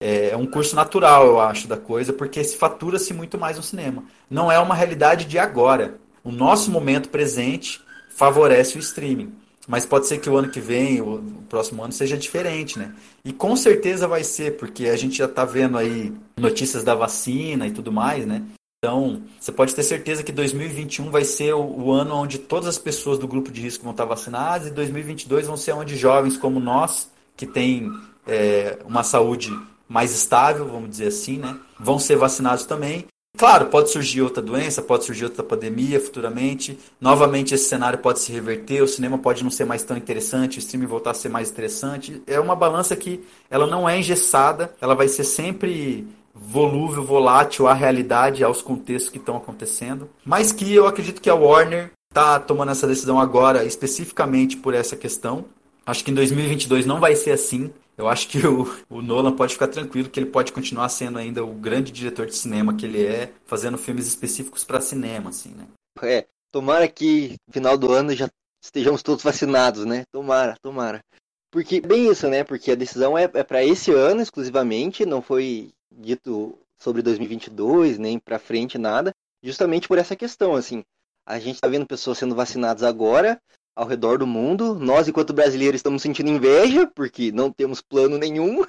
é, é um curso natural, eu acho, da coisa, porque se fatura-se muito mais no cinema. Não é uma realidade de agora. O nosso momento presente favorece o streaming. Mas pode ser que o ano que vem, o, próximo ano, seja diferente, né? E com certeza vai ser, porque a gente já está vendo aí notícias da vacina e tudo mais, né? Então, você pode ter certeza que 2021 vai ser o, o, ano onde todas as pessoas do grupo de risco vão estar vacinadas e 2022 vão ser onde jovens como nós, que tem é, uma saúde mais estável, vamos dizer assim, né? Vão ser vacinados também. Claro, pode surgir outra doença, pode surgir outra pandemia futuramente. Novamente, esse cenário pode se reverter, o cinema pode não ser mais tão interessante, o streaming voltar a ser mais interessante. É uma balança que ela não é engessada, ela vai ser sempre volúvel, volátil à realidade, aos contextos que estão acontecendo. Mas que eu acredito que a Warner está tomando essa decisão agora especificamente por essa questão. Acho que em 2022 não vai ser assim. Eu acho que o, o, Nolan pode ficar tranquilo que ele pode continuar sendo ainda o grande diretor de cinema que ele é, fazendo filmes específicos para cinema, assim, né? É, tomara que no final do ano já estejamos todos vacinados, né? Tomara, tomara. Porque bem isso, né? Porque a decisão é, é para esse ano exclusivamente, não foi dito sobre 2022 nem para frente nada, justamente por essa questão, assim. A gente está vendo pessoas sendo vacinadas agora, ao redor do mundo. Nós, enquanto brasileiros, estamos sentindo inveja, porque não temos plano nenhum.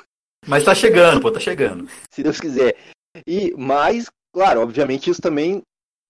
Mas tá chegando, pô, tá chegando. Se Deus quiser. E, mas, claro, obviamente isso também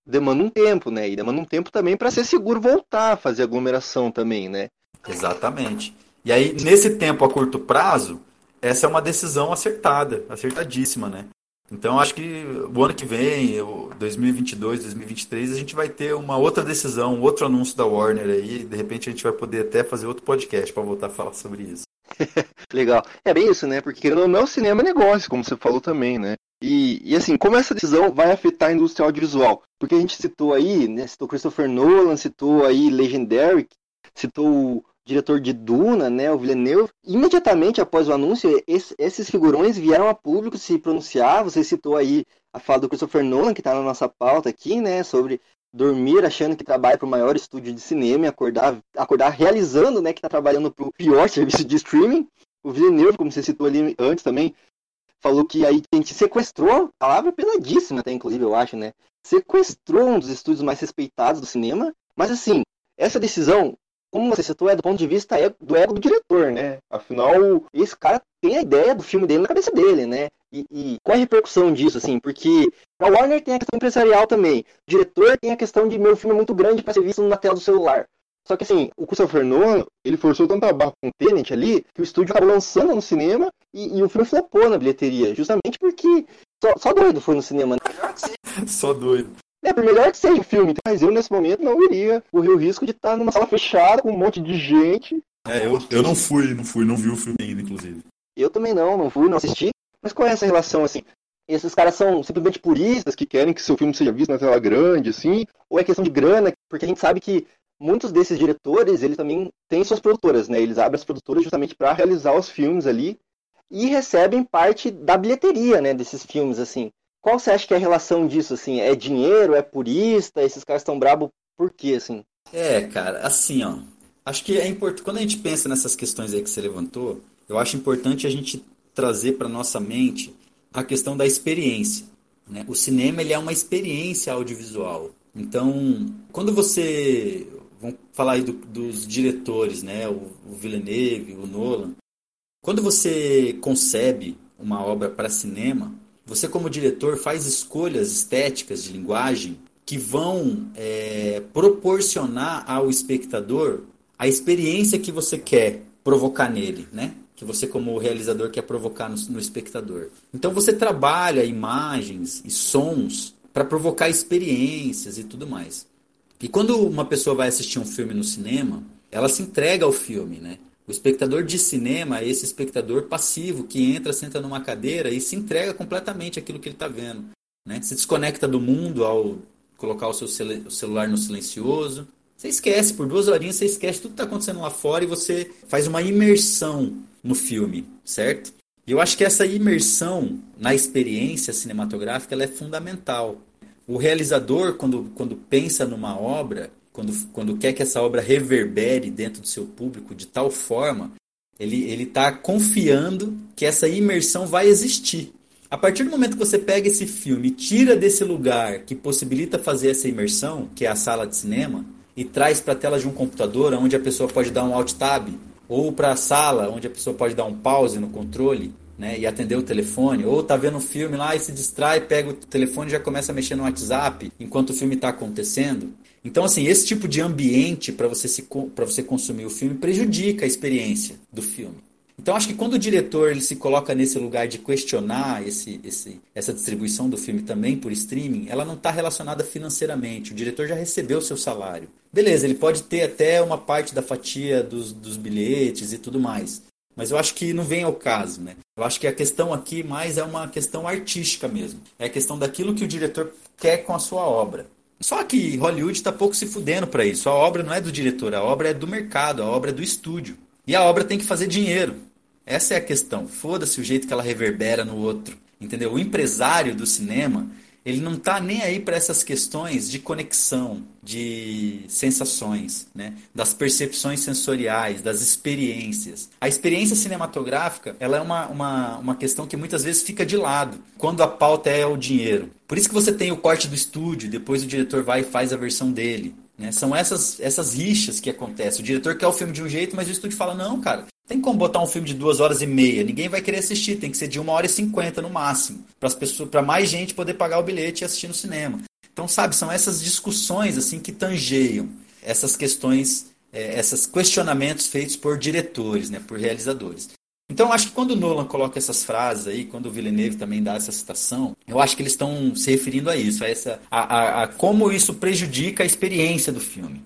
demanda um tempo, né? E demanda um tempo também para ser seguro voltar a fazer aglomeração também, né? Exatamente. E aí, nesse tempo a curto prazo, essa é uma decisão acertada, acertadíssima, né? Então acho que o ano que vem, 2022, 2023, a gente vai ter uma outra decisão, um outro anúncio da Warner aí. De repente a gente vai poder até fazer outro podcast para voltar a falar sobre isso. Legal. É bem isso, né? Porque não é o cinema negócio, como você falou também, né? E, e assim, como essa decisão vai afetar a indústria audiovisual? Porque a gente citou aí, né? Citou Christopher Nolan, citou aí Legendary, citou diretor de Duna, né, o Villeneuve, imediatamente após o anúncio, esses figurões vieram a público se pronunciar. Você citou aí a fala do Christopher Nolan, que está na nossa pauta aqui, né, sobre dormir achando que trabalha para o maior estúdio de cinema e acordar, acordar realizando, né, que está trabalhando para o pior serviço de streaming. O Villeneuve, como você citou ali antes também, falou que aí a gente sequestrou, palavra pesadíssima até inclusive, eu acho, né, sequestrou um dos estúdios mais respeitados do cinema. Mas assim, essa decisão como você citou, é do ponto de vista do ego do diretor, né? Afinal, esse cara tem a ideia do filme dele na cabeça dele, né? E, e qual é a repercussão disso, assim? Porque a Warner tem a questão empresarial também. O diretor tem a questão de meu filme é muito grande para ser visto na tela do celular. Só que assim, o Christopher Nolan, ele forçou tanta barra com o Tenet ali, que o estúdio acabou lançando no cinema e, e o filme flopou na bilheteria. Justamente porque só, só doido foi no cinema. Né? só doido. É, por melhor que seja o filme, mas eu nesse momento não iria correr o risco de estar numa sala fechada com um monte de gente. É, eu, eu não fui, não fui, não vi o filme ainda, inclusive. Eu também não, não fui, não assisti. Mas qual é essa relação, assim? Esses caras são simplesmente puristas que querem que seu filme seja visto na tela grande, assim? Ou é questão de grana? Porque a gente sabe que muitos desses diretores, eles também têm suas produtoras, né? Eles abrem as produtoras justamente para realizar os filmes ali e recebem parte da bilheteria, né, desses filmes, assim. Qual você acha que é a relação disso, assim? É dinheiro, é purista? Esses caras estão brabo por quê, assim? É, cara, assim, ó. Acho que é importante, quando a gente pensa nessas questões aí que você levantou, eu acho importante a gente trazer para nossa mente a questão da experiência. Né? O cinema ele é uma experiência audiovisual. Então, quando você. Vamos falar aí do, dos diretores, né? O, o Villeneuve, o Nolan. Quando você concebe uma obra para cinema, você, como diretor, faz escolhas estéticas de linguagem que vão é, proporcionar ao espectador a experiência que você quer provocar nele, né? Que você, como realizador, quer provocar no, no espectador. Então, você trabalha imagens e sons para provocar experiências e tudo mais. E quando uma pessoa vai assistir um filme no cinema, ela se entrega ao filme, né? O espectador de cinema é esse espectador passivo que entra, senta numa cadeira e se entrega completamente àquilo que ele está vendo. Né? Se desconecta do mundo ao colocar o seu celular no silencioso. Você esquece, por duas horinhas você esquece tudo que está acontecendo lá fora e você faz uma imersão no filme, certo? E eu acho que essa imersão na experiência cinematográfica ela é fundamental. O realizador, quando, quando pensa numa obra, quando, quando quer que essa obra reverbere dentro do seu público de tal forma, ele está confiando que essa imersão vai existir. A partir do momento que você pega esse filme tira desse lugar que possibilita fazer essa imersão, que é a sala de cinema, e traz para a tela de um computador onde a pessoa pode dar um alt tab, ou para a sala onde a pessoa pode dar um pause no controle, né, e atender o telefone, ou tá vendo um filme lá e se distrai, pega o telefone e já começa a mexer no WhatsApp enquanto o filme está acontecendo. Então, assim, esse tipo de ambiente para você, se, você consumir o filme prejudica a experiência do filme. Então acho que quando o diretor ele se coloca nesse lugar de questionar esse, esse, essa distribuição do filme também por streaming, ela não está relacionada financeiramente. O diretor já recebeu o seu salário. Beleza, ele pode ter até uma parte da fatia dos, dos bilhetes e tudo mais. Mas eu acho que não vem ao caso, né? Eu acho que a questão aqui mais é uma questão artística mesmo. É a questão daquilo que o diretor quer com a sua obra. Só que Hollywood está pouco se fudendo para isso. A obra não é do diretor, a obra é do mercado, a obra é do estúdio. E a obra tem que fazer dinheiro. Essa é a questão. Foda-se o jeito que ela reverbera no outro. Entendeu? O empresário do cinema, ele não está nem aí para essas questões de conexão, de sensações, né? das percepções sensoriais, das experiências. A experiência cinematográfica ela é uma, uma, uma questão que muitas vezes fica de lado, quando a pauta é o dinheiro. Por isso que você tem o corte do estúdio, depois o diretor vai e faz a versão dele. Né? São essas, essas rixas que acontecem. O diretor quer o filme de um jeito, mas o estúdio fala: não, cara, tem como botar um filme de duas horas e meia. Ninguém vai querer assistir. Tem que ser de uma hora e cinquenta no máximo. Para mais gente poder pagar o bilhete e assistir no cinema. Então, sabe, são essas discussões assim que tangeiam essas questões, é, esses questionamentos feitos por diretores, né, por realizadores. Então, acho que quando o Nolan coloca essas frases aí, quando o Villeneuve também dá essa citação, eu acho que eles estão se referindo a isso, a, essa, a, a, a como isso prejudica a experiência do filme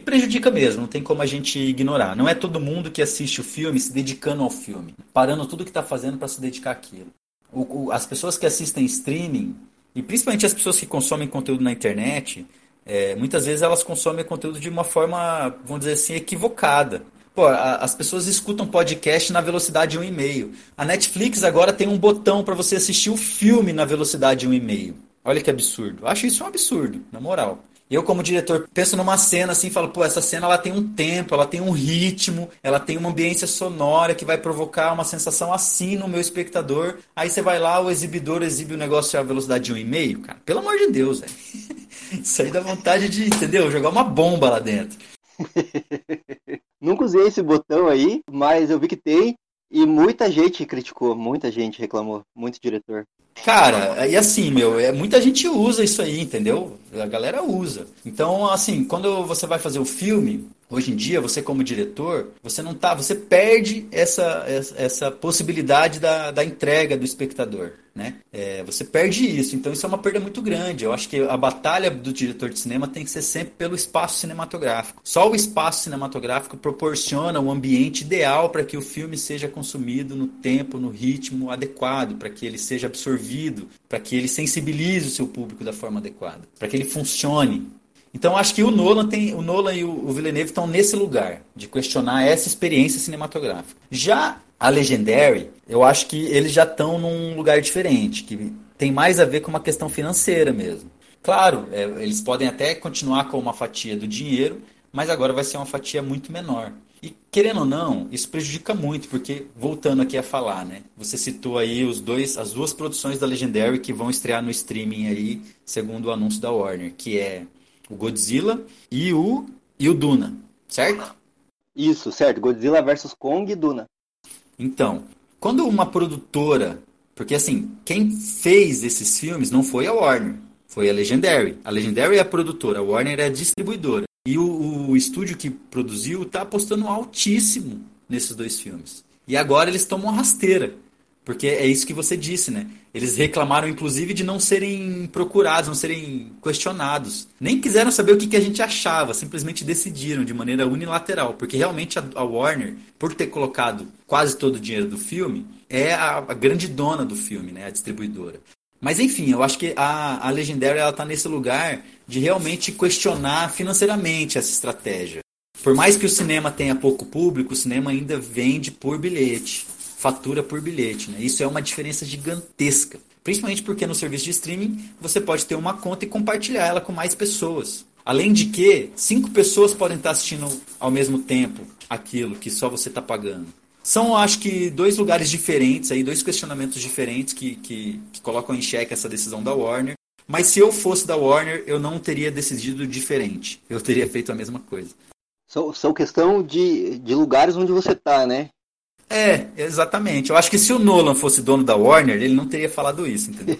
prejudica mesmo, não tem como a gente ignorar. Não é todo mundo que assiste o filme se dedicando ao filme, parando tudo que está fazendo para se dedicar àquilo. O, o, as pessoas que assistem streaming, e principalmente as pessoas que consomem conteúdo na internet, é, muitas vezes elas consomem conteúdo de uma forma, vamos dizer assim, equivocada. Pô, a, as pessoas escutam podcast na velocidade 1,5. A Netflix agora tem um botão para você assistir o filme na velocidade 1,5. Olha que absurdo. Acho isso um absurdo, na moral. Eu, como diretor, penso numa cena assim, falo, pô, essa cena ela tem um tempo, ela tem um ritmo, ela tem uma ambiência sonora que vai provocar uma sensação assim no meu espectador. Aí você vai lá, o exibidor exibe o negócio a velocidade de um e meio, cara. Pelo amor de Deus, velho. Isso aí dá vontade de, entendeu? Jogar uma bomba lá dentro. Nunca usei esse botão aí, mas eu vi que tem. E muita gente criticou, muita gente reclamou, muito diretor. Cara, e assim, meu, é, muita gente usa isso aí, entendeu? A galera usa. Então, assim, quando você vai fazer o filme, hoje em dia, você como diretor, você não tá, você perde essa, essa possibilidade da, da entrega do espectador, né? É, você perde isso, então isso é uma perda muito grande. Eu acho que a batalha do diretor de cinema tem que ser sempre pelo espaço cinematográfico. Só o espaço cinematográfico proporciona o ambiente ideal para que o filme seja consumido no tempo, no ritmo adequado, para que ele seja absorvido, para que ele sensibilize o seu público da forma adequada, para que ele funcione. Então acho que o Nolan tem, o Nolan e o Villeneuve estão nesse lugar de questionar essa experiência cinematográfica. Já a Legendary, eu acho que eles já estão num lugar diferente, que tem mais a ver com uma questão financeira mesmo. Claro, é, eles podem até continuar com uma fatia do dinheiro, mas agora vai ser uma fatia muito menor. E querendo ou não, isso prejudica muito, porque voltando aqui a falar, né? Você citou aí os dois, as duas produções da Legendary que vão estrear no streaming aí, segundo o anúncio da Warner, que é o Godzilla e o, e o Duna, certo? Isso, certo. Godzilla vs Kong e Duna. Então, quando uma produtora. Porque assim, quem fez esses filmes não foi a Warner, foi a Legendary. A Legendary é a produtora, a Warner é a distribuidora. E o, o estúdio que produziu está apostando altíssimo nesses dois filmes. E agora eles tomam rasteira. Porque é isso que você disse, né? Eles reclamaram, inclusive, de não serem procurados, não serem questionados. Nem quiseram saber o que, a gente achava, simplesmente decidiram de maneira unilateral. Porque realmente a, Warner, por ter colocado quase todo o dinheiro do filme, é a, grande dona do filme, né? A distribuidora. Mas enfim, eu acho que a, a Legendary ela está nesse lugar de realmente questionar financeiramente essa estratégia. Por mais que o cinema tenha pouco público, o cinema ainda vende por bilhete fatura por bilhete. Né? Isso é uma diferença gigantesca. Principalmente porque no serviço de streaming você pode ter uma conta e compartilhar ela com mais pessoas. Além de que, cinco pessoas podem estar assistindo ao mesmo tempo aquilo que só você está pagando. São, acho que, dois lugares diferentes, aí, dois questionamentos diferentes que, que, que colocam em xeque essa decisão da Warner. Mas se eu fosse da Warner, eu não teria decidido diferente. Eu teria feito a mesma coisa. São, são questão de, de lugares onde você está, né? É, exatamente. Eu acho que se o Nolan fosse dono da Warner, ele não teria falado isso, entendeu?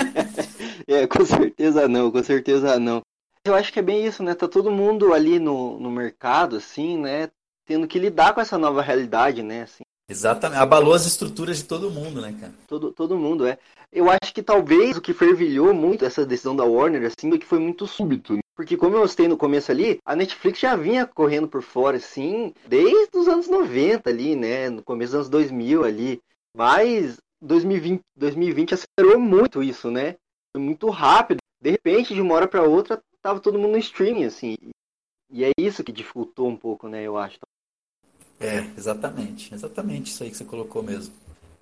é, com certeza não, com certeza não. Eu acho que é bem isso, né? Tá todo mundo ali no, no mercado, assim, né? Tendo que lidar com essa nova realidade, né? Assim, Exatamente. Abalou as estruturas de todo mundo, né, cara? Todo, todo mundo, é. Eu acho que talvez o que fervilhou muito essa decisão da Warner, assim, é que foi muito súbito. Porque como eu citei no começo ali, a Netflix já vinha correndo por fora, assim, desde os anos 90 ali, né? No começo dos anos 2000 ali. Mas 2020, 2020 acelerou muito isso, né? Foi muito rápido. De repente, de uma hora para outra, tava todo mundo no streaming, assim. E é isso que dificultou um pouco, né, eu acho. É, exatamente. Exatamente isso aí que você colocou mesmo.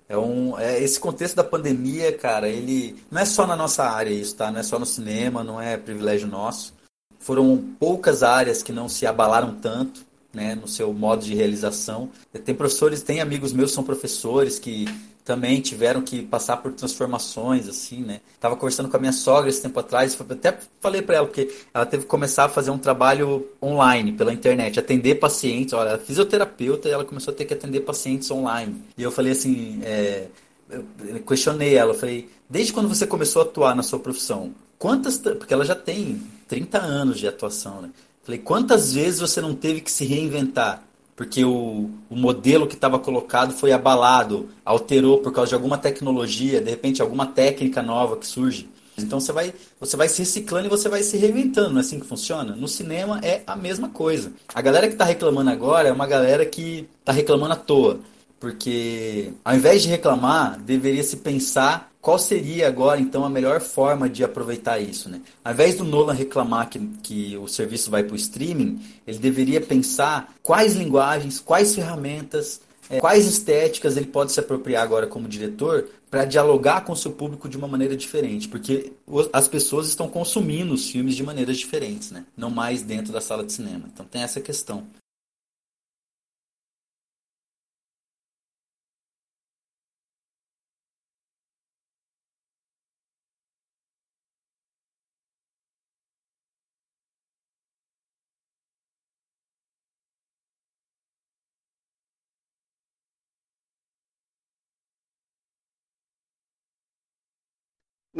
É um, é, esse contexto da pandemia, cara, ele não é só na nossa área isso, tá? Não é só no cinema, não é privilégio nosso. Foram poucas áreas que não se abalaram tanto, né, no seu modo de realização. Tem professores, tem amigos meus que são professores que também tiveram que passar por transformações, assim, né? Tava conversando com a minha sogra esse tempo atrás, até falei para ela, porque ela teve que começar a fazer um trabalho online, pela internet, atender pacientes. Olha, ela é fisioterapeuta e ela começou a ter que atender pacientes online. E eu falei assim, é, eu questionei ela, falei, desde quando você começou a atuar na sua profissão, quantas, porque ela já tem 30 anos de atuação, né? Falei, quantas vezes você não teve que se reinventar? porque o, o modelo que estava colocado foi abalado, alterou por causa de alguma tecnologia, de repente alguma técnica nova que surge. Então você vai, você vai se reciclando e você vai se reinventando, não é assim que funciona? No cinema é a mesma coisa. A galera que está reclamando agora é uma galera que está reclamando à toa. Porque ao invés de reclamar, deveria se pensar qual seria agora então a melhor forma de aproveitar isso, né? Ao invés do Nolan reclamar que, que o serviço vai para o streaming, ele deveria pensar quais linguagens, quais ferramentas, é, quais estéticas ele pode se apropriar agora como diretor para dialogar com o seu público de uma maneira diferente, porque as pessoas estão consumindo os filmes de maneiras diferentes, né? Não mais dentro da sala de cinema. Então tem essa questão.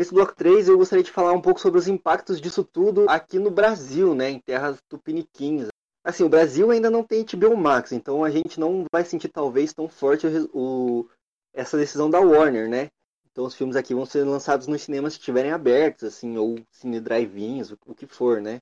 Nesse bloco 3 eu gostaria de falar um pouco sobre os impactos disso tudo aqui no Brasil, né, em terras tupiniquins. Assim, o Brasil ainda não tem HBO Max, então a gente não vai sentir talvez tão forte o, essa decisão da Warner, né? Então os filmes aqui vão ser lançados nos cinemas que estiverem abertos, assim, ou cine drive-ins, o que for, né?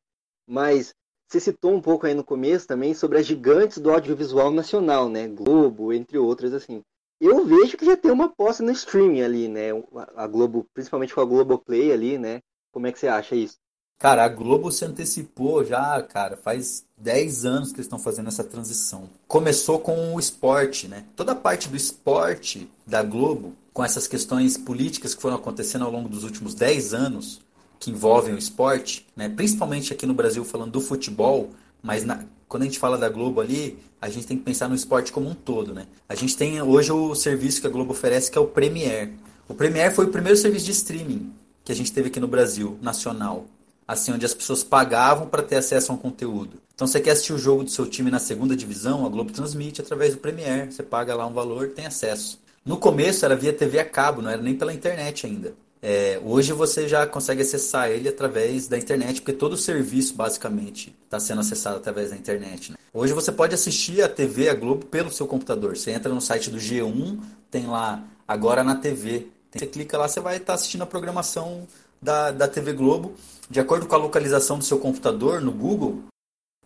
Mas você citou um pouco aí no começo também sobre as gigantes do audiovisual nacional, né? Globo, entre outras, assim eu vejo que já tem uma aposta no streaming ali, né? A Globo, principalmente com a Globoplay ali, né? Como é que você acha isso? Cara, a Globo se antecipou já, cara, faz 10 anos que eles estão fazendo essa transição. Começou com o esporte, né? Toda a parte do esporte da Globo, com essas questões políticas que foram acontecendo ao longo dos últimos 10 anos, que envolvem o esporte, né? principalmente aqui no Brasil falando do futebol, mas na, quando a gente fala da Globo ali, a gente tem que pensar no esporte como um todo, né? A gente tem hoje o serviço que a Globo oferece, que é o Premiere. O Premiere foi o primeiro serviço de streaming que a gente teve aqui no Brasil, nacional. Assim, onde as pessoas pagavam para ter acesso a um conteúdo. Então, você quer assistir o jogo do seu time na segunda divisão, a Globo transmite através do Premiere. Você paga lá um valor, tem acesso. No começo era via TV a cabo, não era nem pela internet ainda. É, hoje você já consegue acessar ele através da internet, porque todo o serviço basicamente está sendo acessado através da internet. Né? Hoje você pode assistir a TV, a Globo, pelo seu computador. Você entra no site do G1, tem lá agora na TV. Você clica lá, você vai estar tá assistindo a programação da, da TV Globo. De acordo com a localização do seu computador no Google,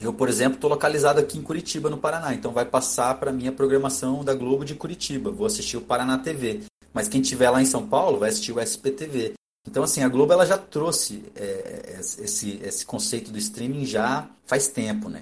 eu, por exemplo, estou localizado aqui em Curitiba, no Paraná. Então vai passar para a programação da Globo de Curitiba. Vou assistir o Paraná TV. Mas quem tiver lá em São Paulo vai assistir o SPTV. Então, assim, a Globo ela já trouxe é, esse, esse conceito do streaming já faz tempo, né?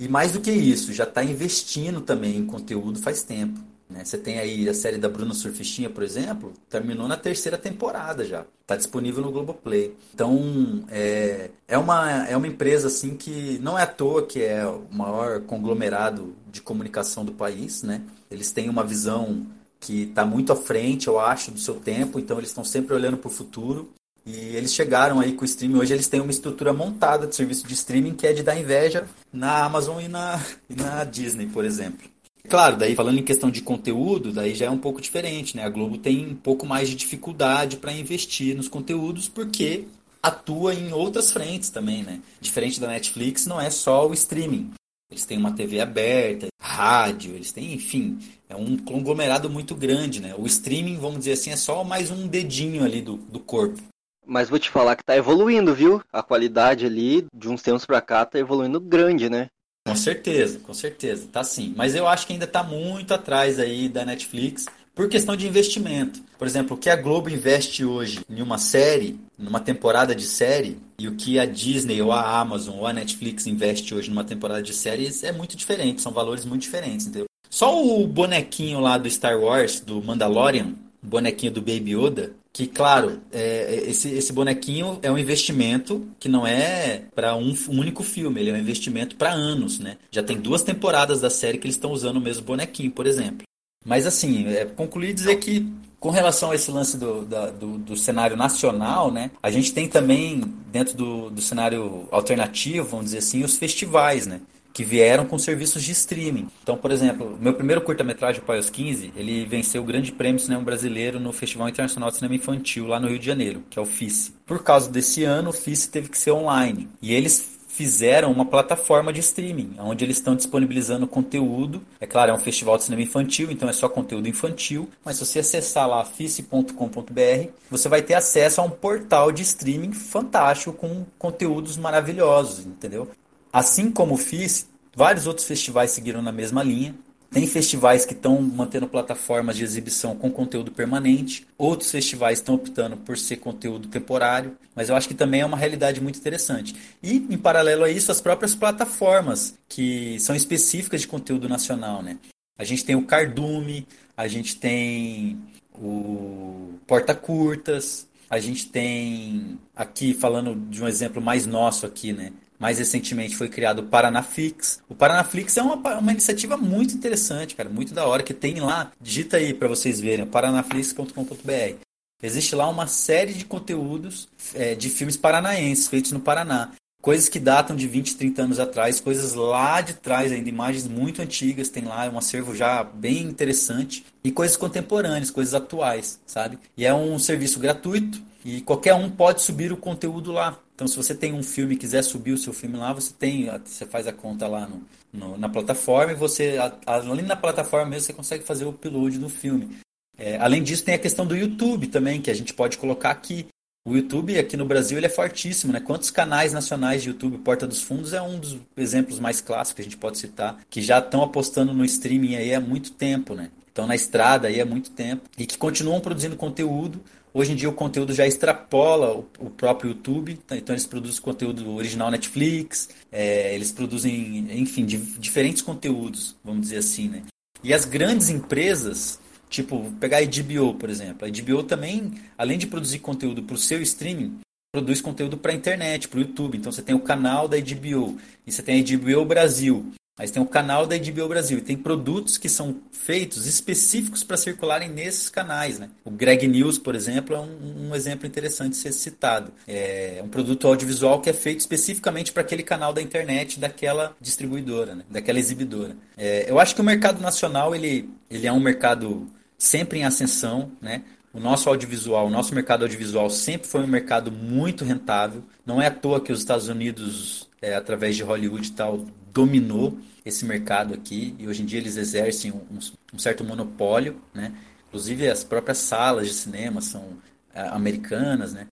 E mais do que isso, já está investindo também em conteúdo faz tempo. Né? Você tem aí a série da Bruna Surfistinha, por exemplo, terminou na terceira temporada já. Está disponível no Globoplay. Então, é, é, uma, é uma empresa assim que não é à toa que é o maior conglomerado de comunicação do país, né? Eles têm uma visão que está muito à frente, eu acho, do seu tempo, então eles estão sempre olhando para o futuro. E eles chegaram aí com o streaming. Hoje eles têm uma estrutura montada de serviço de streaming que é de dar inveja na Amazon e na, e na Disney, por exemplo. Claro, daí falando em questão de conteúdo, daí já é um pouco diferente, né? A Globo tem um pouco mais de dificuldade para investir nos conteúdos porque atua em outras frentes também, né? Diferente da Netflix, não é só o streaming. Eles têm uma TV aberta, rádio, eles têm, enfim, é um conglomerado muito grande, né? O streaming, vamos dizer assim, é só mais um dedinho ali do, do corpo. Mas vou te falar que tá evoluindo, viu? A qualidade ali, de uns tempos pra cá, tá evoluindo grande, né? Com certeza, com certeza, tá sim. Mas eu acho que ainda tá muito atrás aí da Netflix por questão de investimento. Por exemplo, o que a Globo investe hoje em uma série, numa temporada de série, e o que a Disney ou a Amazon ou a Netflix investe hoje numa temporada de séries é muito diferente, são valores muito diferentes, entendeu? Só o bonequinho lá do Star Wars, do Mandalorian, bonequinho do Baby Yoda, que, claro, é, esse, esse bonequinho é um investimento que não é para um, um, único filme, ele é um investimento para anos, né? Já tem duas temporadas da série que eles estão usando o mesmo bonequinho, por exemplo. Mas, assim, é, concluir dizer que, com relação a esse lance do, da, do, do, cenário nacional, né? A gente tem também, dentro do, do cenário alternativo, vamos dizer assim, os festivais, né? que vieram com serviços de streaming. Então, por exemplo, meu primeiro curta-metragem, o Pai aos 15, ele venceu o Grande Prêmio Cinema Brasileiro no Festival Internacional de Cinema Infantil, lá no Rio de Janeiro, que é o FICE. Por causa desse ano, o FICE teve que ser online. E eles fizeram uma plataforma de streaming, onde eles estão disponibilizando conteúdo. É claro, é um festival de cinema infantil, então é só conteúdo infantil. Mas se você acessar lá fice.com.br, você vai ter acesso a um portal de streaming fantástico com conteúdos maravilhosos, entendeu? Assim como o FIS, vários outros festivais seguiram na mesma linha. Tem festivais que estão mantendo plataformas de exibição com conteúdo permanente, outros festivais estão optando por ser conteúdo temporário, mas eu acho que também é uma realidade muito interessante. E, em paralelo a isso, as próprias plataformas que são específicas de conteúdo nacional. Né? A gente tem o Cardume, a gente tem o Porta Curtas, a gente tem aqui falando de um exemplo mais nosso aqui, né? Mais recentemente foi criado o Paranaflix. O Paranaflix é uma, uma iniciativa muito interessante, cara, muito da hora, que tem lá, digita aí para vocês verem, paranaflix.com.br. Existe lá uma série de conteúdos é, de filmes paranaenses, feitos no Paraná. Coisas que datam de 20, 30 anos atrás, coisas lá de trás ainda, imagens muito antigas, tem lá um acervo já bem interessante. E coisas contemporâneas, coisas atuais, sabe? E é um serviço gratuito e qualquer um pode subir o conteúdo lá. Então, se você tem um filme e quiser subir o seu filme lá, você tem, você faz a conta lá no, no na plataforma e você, além da plataforma mesmo, você consegue fazer o upload do filme. É, além disso, tem a questão do YouTube também, que a gente pode colocar aqui. O YouTube aqui no Brasil ele é fortíssimo, né? Quantos canais nacionais de YouTube, Porta dos Fundos é um dos exemplos mais clássicos que a gente pode citar, que já estão apostando no streaming aí há muito tempo, né? Estão na estrada aí há muito tempo e que continuam produzindo conteúdo Hoje em dia o conteúdo já extrapola o, o próprio YouTube, tá? então eles produzem conteúdo original Netflix, é, eles produzem, enfim, di diferentes conteúdos, vamos dizer assim, né? E as grandes empresas, tipo, pegar a HBO, por exemplo, a HBO também, além de produzir conteúdo para o seu streaming, produz conteúdo para a internet, para o YouTube. Então você tem o canal da HBO e você tem a HBO Brasil. Mas tem o canal da HBO Brasil e tem produtos que são feitos específicos para circularem nesses canais. Né? O Greg News, por exemplo, é um, um exemplo interessante de ser citado. É um produto audiovisual que é feito especificamente para aquele canal da internet daquela distribuidora, né? daquela exibidora. É, eu acho que o mercado nacional ele, ele é um mercado sempre em ascensão, né? O nosso audiovisual, o nosso mercado audiovisual sempre foi um mercado muito rentável. Não é à toa que os Estados Unidos, é, através de Hollywood e tal, dominou esse mercado aqui e hoje em dia eles exercem um, um certo monopólio, né? Inclusive as próprias salas de cinema são é, americanas, né?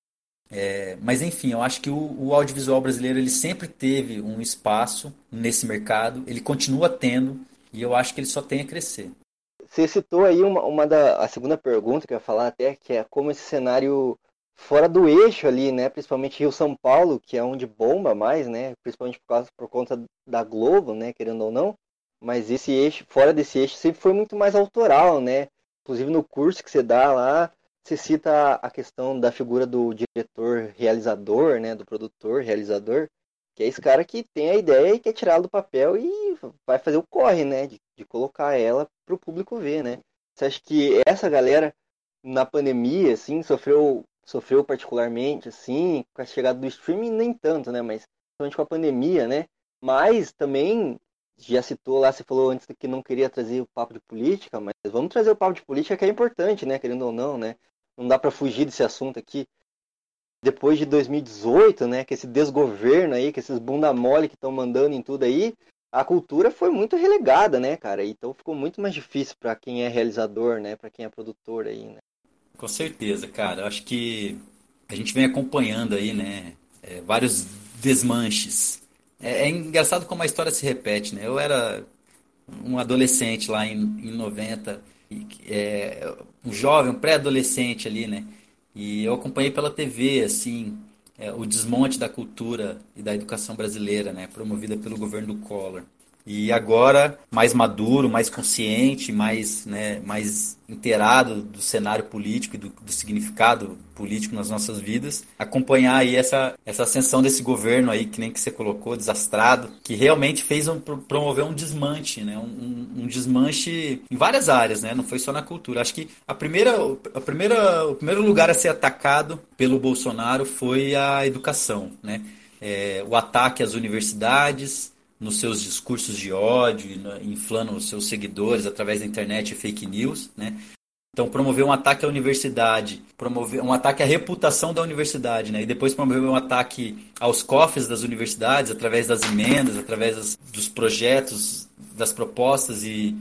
É, mas enfim, eu acho que o, o, audiovisual brasileiro ele sempre teve um espaço nesse mercado, ele continua tendo e eu acho que ele só tem a crescer. Você citou aí uma, uma da a segunda pergunta que eu ia falar até que é como esse cenário fora do eixo ali, né? Principalmente Rio São Paulo, que é onde bomba mais, né? Principalmente por causa por conta da Globo, né? Querendo ou não. Mas esse eixo, fora desse eixo, sempre foi muito mais autoral, né? Inclusive no curso que você dá lá, você cita a questão da figura do diretor realizador, né? Do produtor realizador, que é esse cara que tem a ideia e quer tirá-la do papel e vai fazer o corre, né? De, de colocar ela para o público ver, né? Você acha que essa galera na pandemia, assim, sofreu sofreu particularmente, assim, com a chegada do streaming, nem tanto, né? Mas principalmente com a pandemia, né? Mas também, já citou lá, você falou antes que não queria trazer o papo de política, mas vamos trazer o papo de política que é importante, né? Querendo ou não, né? Não dá para fugir desse assunto aqui. Depois de 2018, né? Que esse desgoverno aí, que esses bunda mole que estão mandando em tudo aí, a cultura foi muito relegada, né, cara? Então ficou muito mais difícil para quem é realizador, né, para quem é produtor aí, né? Com certeza, cara. Eu acho que a gente vem acompanhando aí, né, é, vários desmanches. É, é, engraçado como a história se repete, né? Eu era um adolescente lá em, em 90, é, um jovem, um pré-adolescente ali, né? E eu acompanhei pela TV, assim, é, o desmonte da cultura e da educação brasileira, né? Promovida pelo governo do Collor. E agora, mais maduro, mais consciente, mais, né, mais inteirado do cenário político e do, do, significado político nas nossas vidas, acompanhar aí essa, essa ascensão desse governo aí, que nem que você colocou, desastrado, que realmente fez um, promover um desmanche, né, um, um desmanche em várias áreas, né, não foi só na cultura. Acho que a primeira, a primeira, o primeiro lugar a ser atacado pelo Bolsonaro foi a educação, né, é, o ataque às universidades, nos seus discursos de ódio, inflando os seus seguidores através da internet e fake news, né? Então, promover um ataque à universidade, promover um ataque à reputação da universidade, né? E depois promover um ataque aos cofres das universidades através das emendas, através das, dos projetos, das propostas e,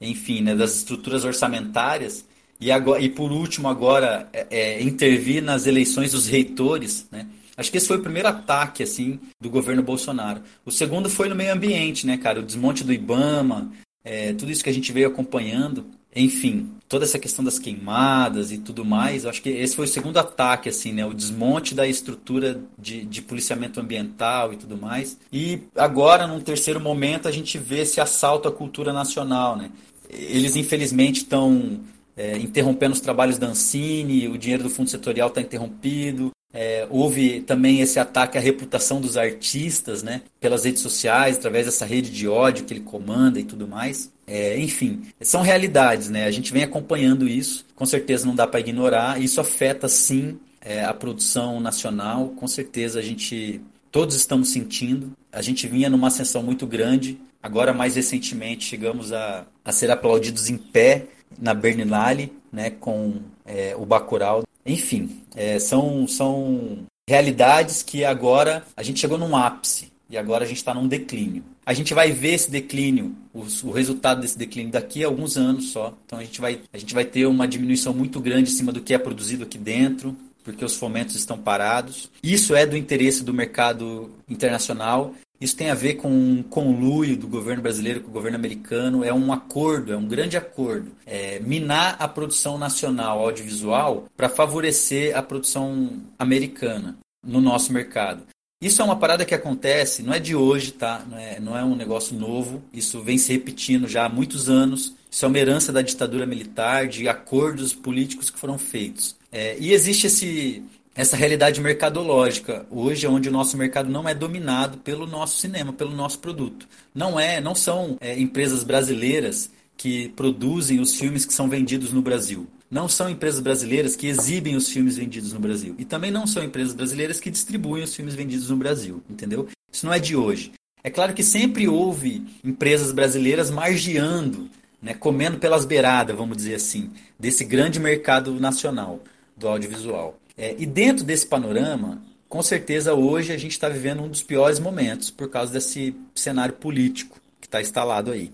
enfim, né, das estruturas orçamentárias. E, agora, e por último, agora, é, é, intervir nas eleições dos reitores, né? Acho que esse foi o primeiro ataque, assim, do governo Bolsonaro. O segundo foi no meio ambiente, né, cara? O desmonte do Ibama, é, tudo isso que a gente veio acompanhando. Enfim, toda essa questão das queimadas e tudo mais, acho que esse foi o segundo ataque, assim, né? O desmonte da estrutura de, de policiamento ambiental e tudo mais. E agora, num terceiro momento, a gente vê esse assalto à cultura nacional, né? Eles, infelizmente, estão é, interrompendo os trabalhos da Ancine, o dinheiro do fundo setorial está interrompido, é, houve também esse ataque à reputação dos artistas, né? Pelas redes sociais, através dessa rede de ódio que ele comanda e tudo mais. É, enfim, são realidades, né? A gente vem acompanhando isso. Com certeza não dá para ignorar. Isso afeta sim é, a produção nacional. Com certeza a gente todos estamos sentindo. A gente vinha numa ascensão muito grande. Agora, mais recentemente, chegamos a, a ser aplaudidos em pé na Berlinale, né, com é, o Bacurau enfim, é, são, são realidades que agora a gente chegou num ápice e agora a gente está num declínio. A gente vai ver esse declínio, o, o, resultado desse declínio daqui a alguns anos só. Então a gente, vai, a gente vai ter uma diminuição muito grande em cima do que é produzido aqui dentro, porque os fomentos estão parados. Isso é do interesse do mercado internacional isso tem a ver com um conluio do governo brasileiro com o governo americano. É um acordo, é um grande acordo. É minar a produção nacional audiovisual para favorecer a produção americana no nosso mercado. Isso é uma parada que acontece, não é de hoje, tá? Não é, não é um negócio novo. Isso vem se repetindo já há muitos anos. Isso é uma herança da ditadura militar, de acordos políticos que foram feitos. É, e existe esse, essa realidade mercadológica hoje onde o nosso mercado não é dominado pelo nosso cinema, pelo nosso produto. Não é, não são é, empresas brasileiras que produzem os filmes que são vendidos no Brasil. Não são empresas brasileiras que exibem os filmes vendidos no Brasil. E também não são empresas brasileiras que distribuem os filmes vendidos no Brasil. Entendeu? Isso não é de hoje. É claro que sempre houve empresas brasileiras margeando, né, comendo pelas beiradas, vamos dizer assim, desse grande mercado nacional do audiovisual. É, e dentro desse panorama, com certeza hoje a gente está vivendo um dos piores momentos por causa desse cenário político que está instalado aí.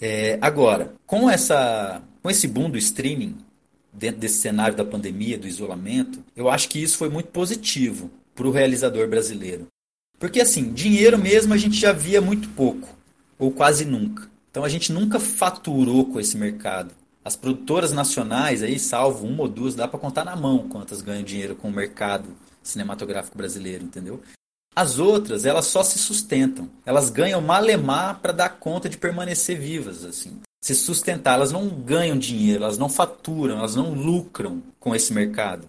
É, agora, com, essa, com esse boom do streaming, dentro desse cenário da pandemia, do isolamento, eu acho que isso foi muito positivo para o realizador brasileiro. Porque assim, dinheiro mesmo a gente já via muito pouco, ou quase nunca. Então a gente nunca faturou com esse mercado. As produtoras nacionais, aí, salvo uma ou duas, dá para contar na mão quantas ganham dinheiro com o mercado cinematográfico brasileiro, entendeu? As outras, elas só se sustentam. Elas ganham malemar para dar conta de permanecer vivas, assim. Se sustentar, elas não ganham dinheiro, elas não faturam, elas não lucram com esse mercado.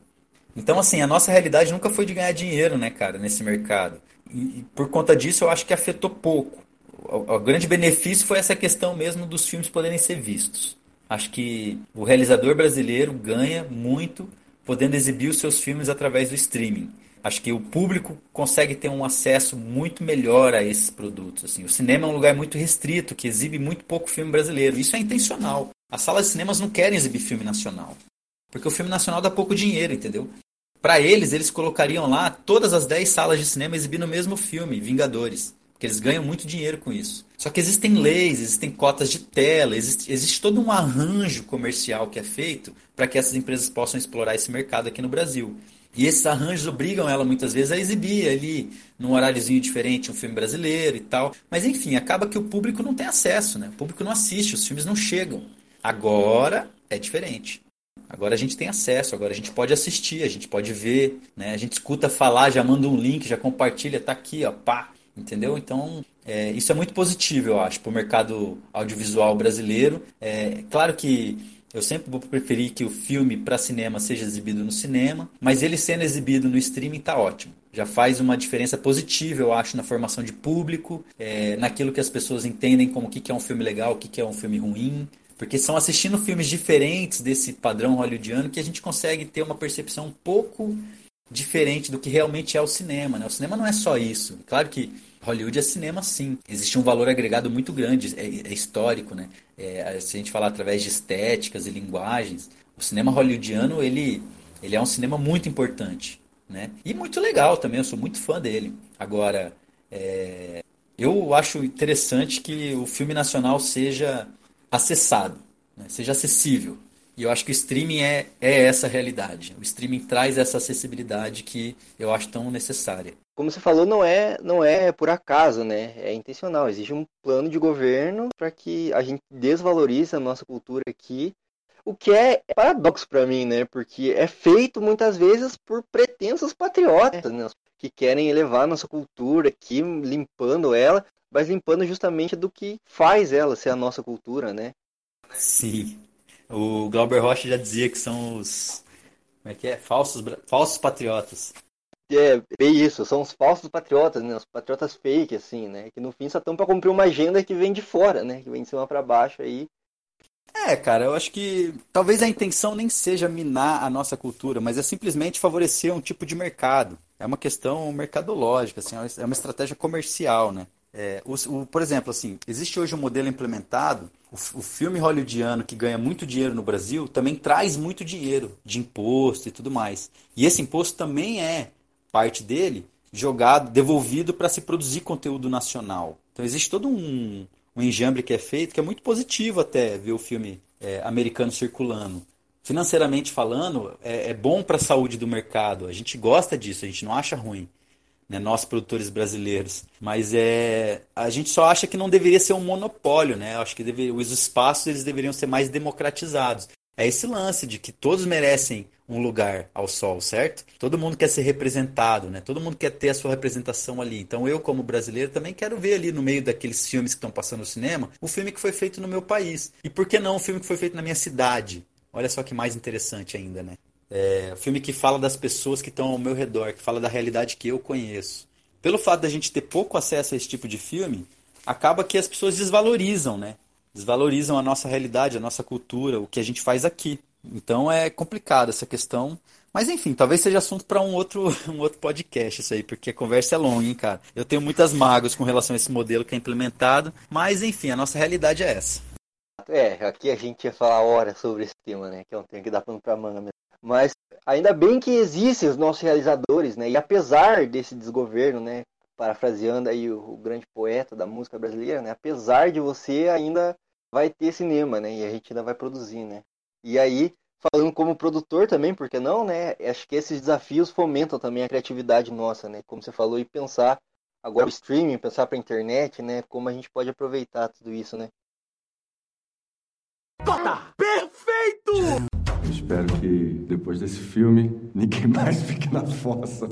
Então, assim, a nossa realidade nunca foi de ganhar dinheiro, né, cara, nesse mercado. E, e por conta disso, eu acho que afetou pouco. O, o grande benefício foi essa questão mesmo dos filmes poderem ser vistos. Acho que o realizador brasileiro ganha muito podendo exibir os seus filmes através do streaming. Acho que o público consegue ter um acesso muito melhor a esses produtos. Assim. O cinema é um lugar muito restrito, que exibe muito pouco filme brasileiro. Isso é intencional. As salas de cinemas não querem exibir filme nacional. Porque o filme nacional dá pouco dinheiro, entendeu? Para eles, eles colocariam lá todas as 10 salas de cinema exibindo o mesmo filme, Vingadores. porque eles ganham muito dinheiro com isso. Só que existem leis, existem cotas de tela, existe, existe todo um arranjo comercial que é feito para que essas empresas possam explorar esse mercado aqui no Brasil. E esses arranjos obrigam ela muitas vezes a exibir ali, num horáriozinho diferente, um filme brasileiro e tal. Mas enfim, acaba que o público não tem acesso, né? O público não assiste, os filmes não chegam. Agora é diferente. Agora a gente tem acesso, agora a gente pode assistir, a gente pode ver, né? A gente escuta falar, já manda um link, já compartilha, tá aqui, ó, pá. Entendeu? Então, é, isso é muito positivo, eu acho, para o mercado audiovisual brasileiro. É, claro que eu sempre vou preferir que o filme para cinema seja exibido no cinema, mas ele sendo exibido no streaming tá ótimo. Já faz uma diferença positiva, eu acho, na formação de público, é, naquilo que as pessoas entendem como o que, que é um filme legal, o que, que é um filme ruim. Porque são assistindo filmes diferentes desse padrão hollywoodiano que a gente consegue ter uma percepção um pouco diferente do que realmente é o cinema. Né? O cinema não é só isso. Claro que Hollywood é cinema, sim. Existe um valor agregado muito grande, é, é histórico, né? É, se a gente falar através de estéticas e linguagens, o cinema hollywoodiano ele, ele é um cinema muito importante, né? E muito legal também. Eu sou muito fã dele. Agora, é, eu acho interessante que o filme nacional seja acessado, né? seja acessível. E eu acho que o streaming é, é essa realidade. O streaming traz essa acessibilidade que eu acho tão necessária. Como você falou, não é, não é por acaso, né? É intencional. Existe um plano de governo para que a gente desvalorize a nossa cultura aqui. O que é paradoxo para mim, né? Porque é feito muitas vezes por pretensos patriotas, né? Que querem elevar a nossa cultura aqui, limpando ela, mas limpando justamente do que faz ela ser a nossa cultura, né? Sim. O Glauber Rocha já dizia que são os. Como é que é? Falsos, falsos patriotas. É, bem isso, são os falsos patriotas, né? Os patriotas fake, assim, né? Que no fim só estão pra cumprir uma agenda que vem de fora, né? Que vem de cima para baixo aí. É, cara, eu acho que talvez a intenção nem seja minar a nossa cultura, mas é simplesmente favorecer um tipo de mercado. É uma questão mercadológica, assim, é uma estratégia comercial, né? É, o, o, por exemplo, assim, existe hoje um modelo implementado. O, o, filme hollywoodiano que ganha muito dinheiro no Brasil também traz muito dinheiro de imposto e tudo mais. E esse imposto também é parte dele jogado, devolvido para se produzir conteúdo nacional. Então existe todo um, um enjambre que é feito que é muito positivo até ver o filme é, americano circulando. Financeiramente falando, é, é bom para a saúde do mercado. A gente gosta disso, a gente não acha ruim né, nós produtores brasileiros. Mas é, a gente só acha que não deveria ser um monopólio, né? Acho que deve, os espaços eles deveriam ser mais democratizados. É esse lance de que todos merecem um lugar ao sol, certo? Todo mundo quer ser representado, né? Todo mundo quer ter a sua representação ali. Então eu, como brasileiro, também quero ver ali no meio daqueles filmes que estão passando no cinema, o filme que foi feito no meu país. E por que não o filme que foi feito na minha cidade? Olha só que mais interessante ainda, né? É, filme que fala das pessoas que estão ao meu redor, que fala da realidade que eu conheço. Pelo fato da gente ter pouco acesso a esse tipo de filme, acaba que as pessoas desvalorizam, né? Desvalorizam a nossa realidade, a nossa cultura, o que a gente faz aqui. Então é complicado essa questão. Mas enfim, talvez seja assunto para um outro, um outro podcast isso aí, porque a conversa é longa, hein, cara. Eu tenho muitas mágoas com relação a esse modelo que é implementado, mas enfim, a nossa realidade é essa. É, aqui a gente ia falar horas sobre esse tema, né? Que é um tema que dá pano pra manga mesmo. Mas ainda bem que existem os nossos realizadores, né? E apesar desse desgoverno, né? Parafraseando aí o, o grande poeta da música brasileira, né? Apesar de você ainda vai ter cinema, né? E a gente ainda vai produzir, né? E aí, falando como produtor também, porque não, né? Acho que esses desafios fomentam também a criatividade nossa, né? Como você falou, e pensar agora o streaming, pensar para a internet, né? Como a gente pode aproveitar tudo isso, né? Perfeito! Espero que depois desse filme ninguém mais fique na fossa.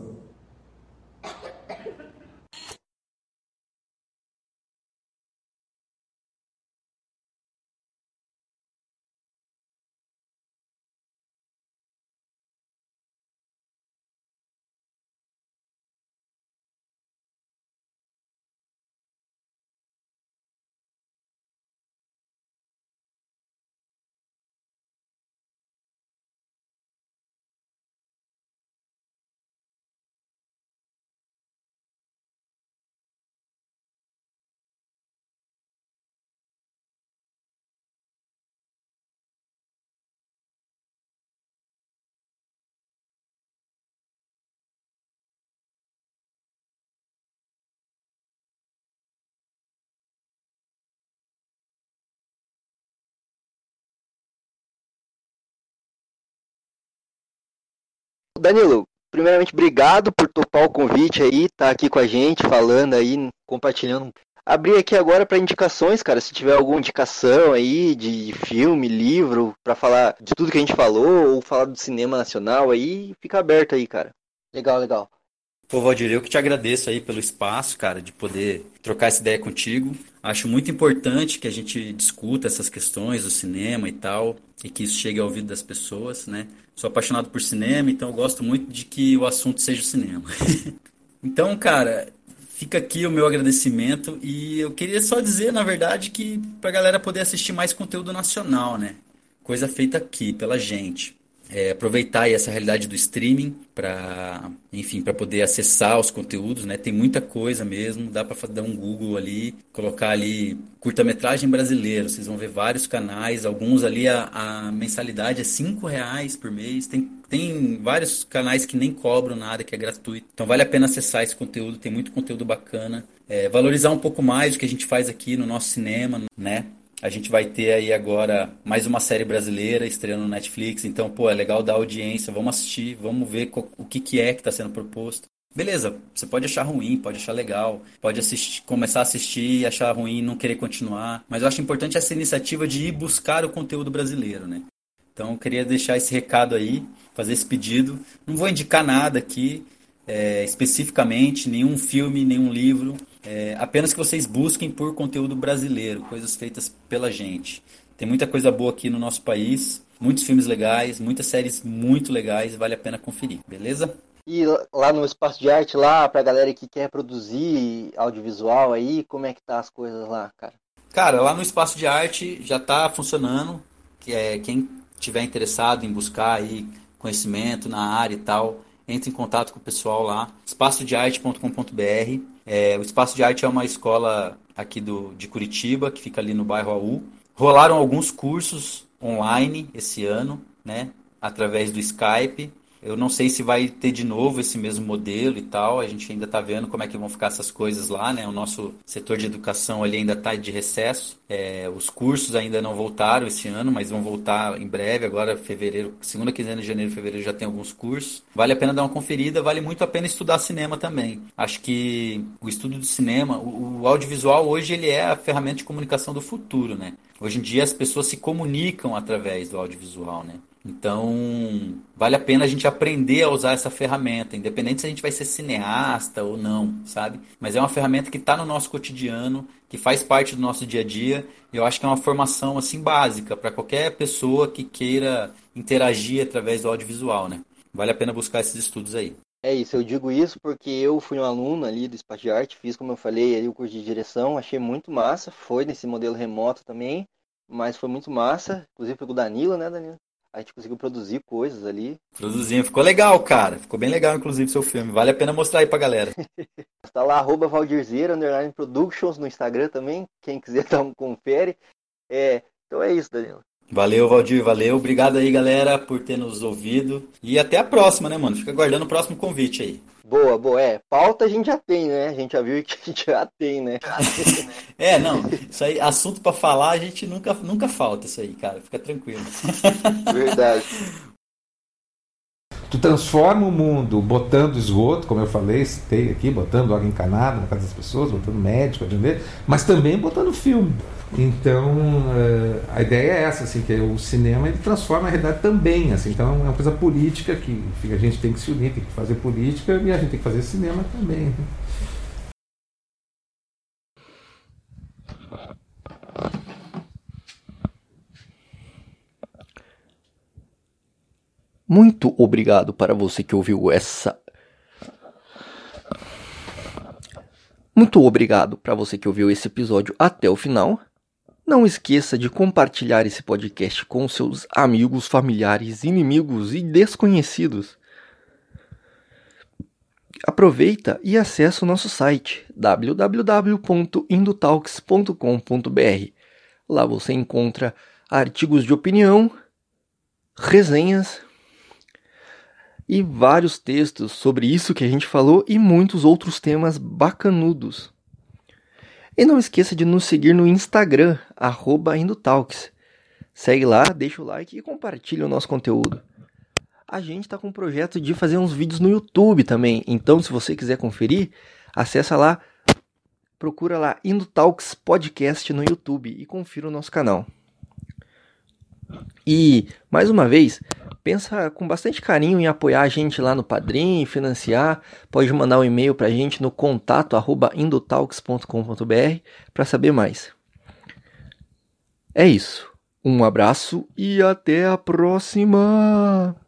Danilo, primeiramente, obrigado por topar o convite aí, tá aqui com a gente, falando aí, compartilhando. Abrir aqui agora para indicações, cara, se tiver alguma indicação aí de filme, livro, para falar de tudo que a gente falou, ou falar do cinema nacional aí, fica aberto aí, cara. Legal, legal. Pô, Valdir, eu que te agradeço aí pelo espaço, cara, de poder trocar essa ideia contigo. Acho muito importante que a gente discuta essas questões do cinema e tal, e que isso chegue ao ouvido das pessoas, né? Sou apaixonado por cinema, então eu gosto muito de que o assunto seja o cinema. então, cara, fica aqui o meu agradecimento e eu queria só dizer, na verdade, que pra galera poder assistir mais conteúdo nacional, né? Coisa feita aqui pela gente é, aproveitar essa realidade do streaming para, enfim, para poder acessar os conteúdos, né? Tem muita coisa mesmo, dá para dar um Google ali, colocar ali curta-metragem brasileiro, vocês vão ver vários canais, alguns ali a, a mensalidade é cinco reais por mês, tem, tem vários canais que nem cobram nada, que é gratuito, então vale a pena acessar esse conteúdo, tem muito conteúdo bacana, é, valorizar um pouco mais o que a gente faz aqui no nosso cinema, né? A gente vai ter aí agora mais uma série brasileira estreando no Netflix. Então, pô, é legal dar audiência. Vamos assistir, vamos ver o que, que é que está sendo proposto. Beleza, você pode achar ruim, pode achar legal, pode assistir, começar a assistir e achar ruim e não querer continuar. Mas eu acho importante essa iniciativa de ir buscar o conteúdo brasileiro, né? Então, eu queria deixar esse recado aí, fazer esse pedido. Não vou indicar nada aqui, é, especificamente, nenhum filme, nenhum livro. É, apenas que vocês busquem por conteúdo brasileiro, coisas feitas pela gente. Tem muita coisa boa aqui no nosso país, muitos filmes legais, muitas séries muito legais, vale a pena conferir, beleza? E lá no espaço de arte, lá, pra galera que quer produzir audiovisual aí, como é que tá as coisas lá, cara? Cara, lá no espaço de arte já tá funcionando. Que é, quem tiver interessado em buscar aí conhecimento na área e tal, entre em contato com o pessoal lá, espaçodearte.com.br. É, o Espaço de Arte é uma escola aqui do, de Curitiba, que fica ali no bairro AU. Rolaram alguns cursos online esse ano, né, através do Skype. Eu não sei se vai ter de novo esse mesmo modelo e tal. A gente ainda está vendo como é que vão ficar essas coisas lá, né? O nosso setor de educação ali ainda está de recesso. É, os cursos ainda não voltaram esse ano, mas vão voltar em breve. Agora, fevereiro, segunda quinzena de janeiro, fevereiro já tem alguns cursos. Vale a pena dar uma conferida. Vale muito a pena estudar cinema também. Acho que o estudo de cinema, o, o audiovisual hoje ele é a ferramenta de comunicação do futuro, né? Hoje em dia as pessoas se comunicam através do audiovisual, né? Então, vale a pena a gente aprender a usar essa ferramenta, independente se a gente vai ser cineasta ou não, sabe? Mas é uma ferramenta que está no nosso cotidiano, que faz parte do nosso dia a dia. E eu acho que é uma formação assim básica para qualquer pessoa que queira interagir através do audiovisual, né? Vale a pena buscar esses estudos aí. É isso, eu digo isso porque eu fui um aluno ali do Espaço de Arte, fiz, como eu falei, ali o curso de direção, achei muito massa, foi nesse modelo remoto também, mas foi muito massa, inclusive foi com o Danilo, né, Danilo? A gente conseguiu produzir coisas ali. Produzindo, ficou legal, cara. Ficou bem legal, inclusive, seu filme. Vale a pena mostrar aí pra galera. Está lá, arroba Valdirzeira, underline Productions no Instagram também. Quem quiser dar um confere. É, então é isso, Danilo. Valeu, Valdir, valeu. Obrigado aí, galera, por ter nos ouvido. E até a próxima, né, mano? Fica aguardando o próximo convite aí. Boa, boa. É, pauta a gente já tem, né? A gente já viu que a gente já tem, né? é, não. Isso aí, assunto para falar, a gente nunca, nunca falta isso aí, cara. Fica tranquilo. Verdade. Tu transforma o mundo botando esgoto, como eu falei, citei aqui, botando água encanada na casa das pessoas, botando médico, atender, mas também botando filme. Então, eh, a ideia é essa, assim, que o cinema ele transforma a realidade também, assim, então é uma coisa política que a gente tem que se unir, tem que fazer política e a gente tem que fazer cinema também. Né? Muito obrigado para você que ouviu essa. Muito obrigado para você que ouviu esse episódio até o final. Não esqueça de compartilhar esse podcast com seus amigos, familiares, inimigos e desconhecidos. Aproveita e acesse o nosso site www.indotalks.com.br. Lá você encontra artigos de opinião, resenhas e vários textos sobre isso que a gente falou e muitos outros temas bacanudos. E não esqueça de nos seguir no Instagram, Indotalks. Segue lá, deixa o like e compartilha o nosso conteúdo. a gente está com um projeto de fazer uns vídeos no YouTube também. Então, se você quiser conferir, acessa lá, procura lá Indo Talks Podcast no YouTube e confira o nosso canal. E, mais uma vez, pensa com bastante carinho em apoiar a gente lá no Padrim, financiar. Pode mandar um e-mail para a gente no contato arroba indotalks.com.br para saber mais. É isso. Um abraço e até a próxima!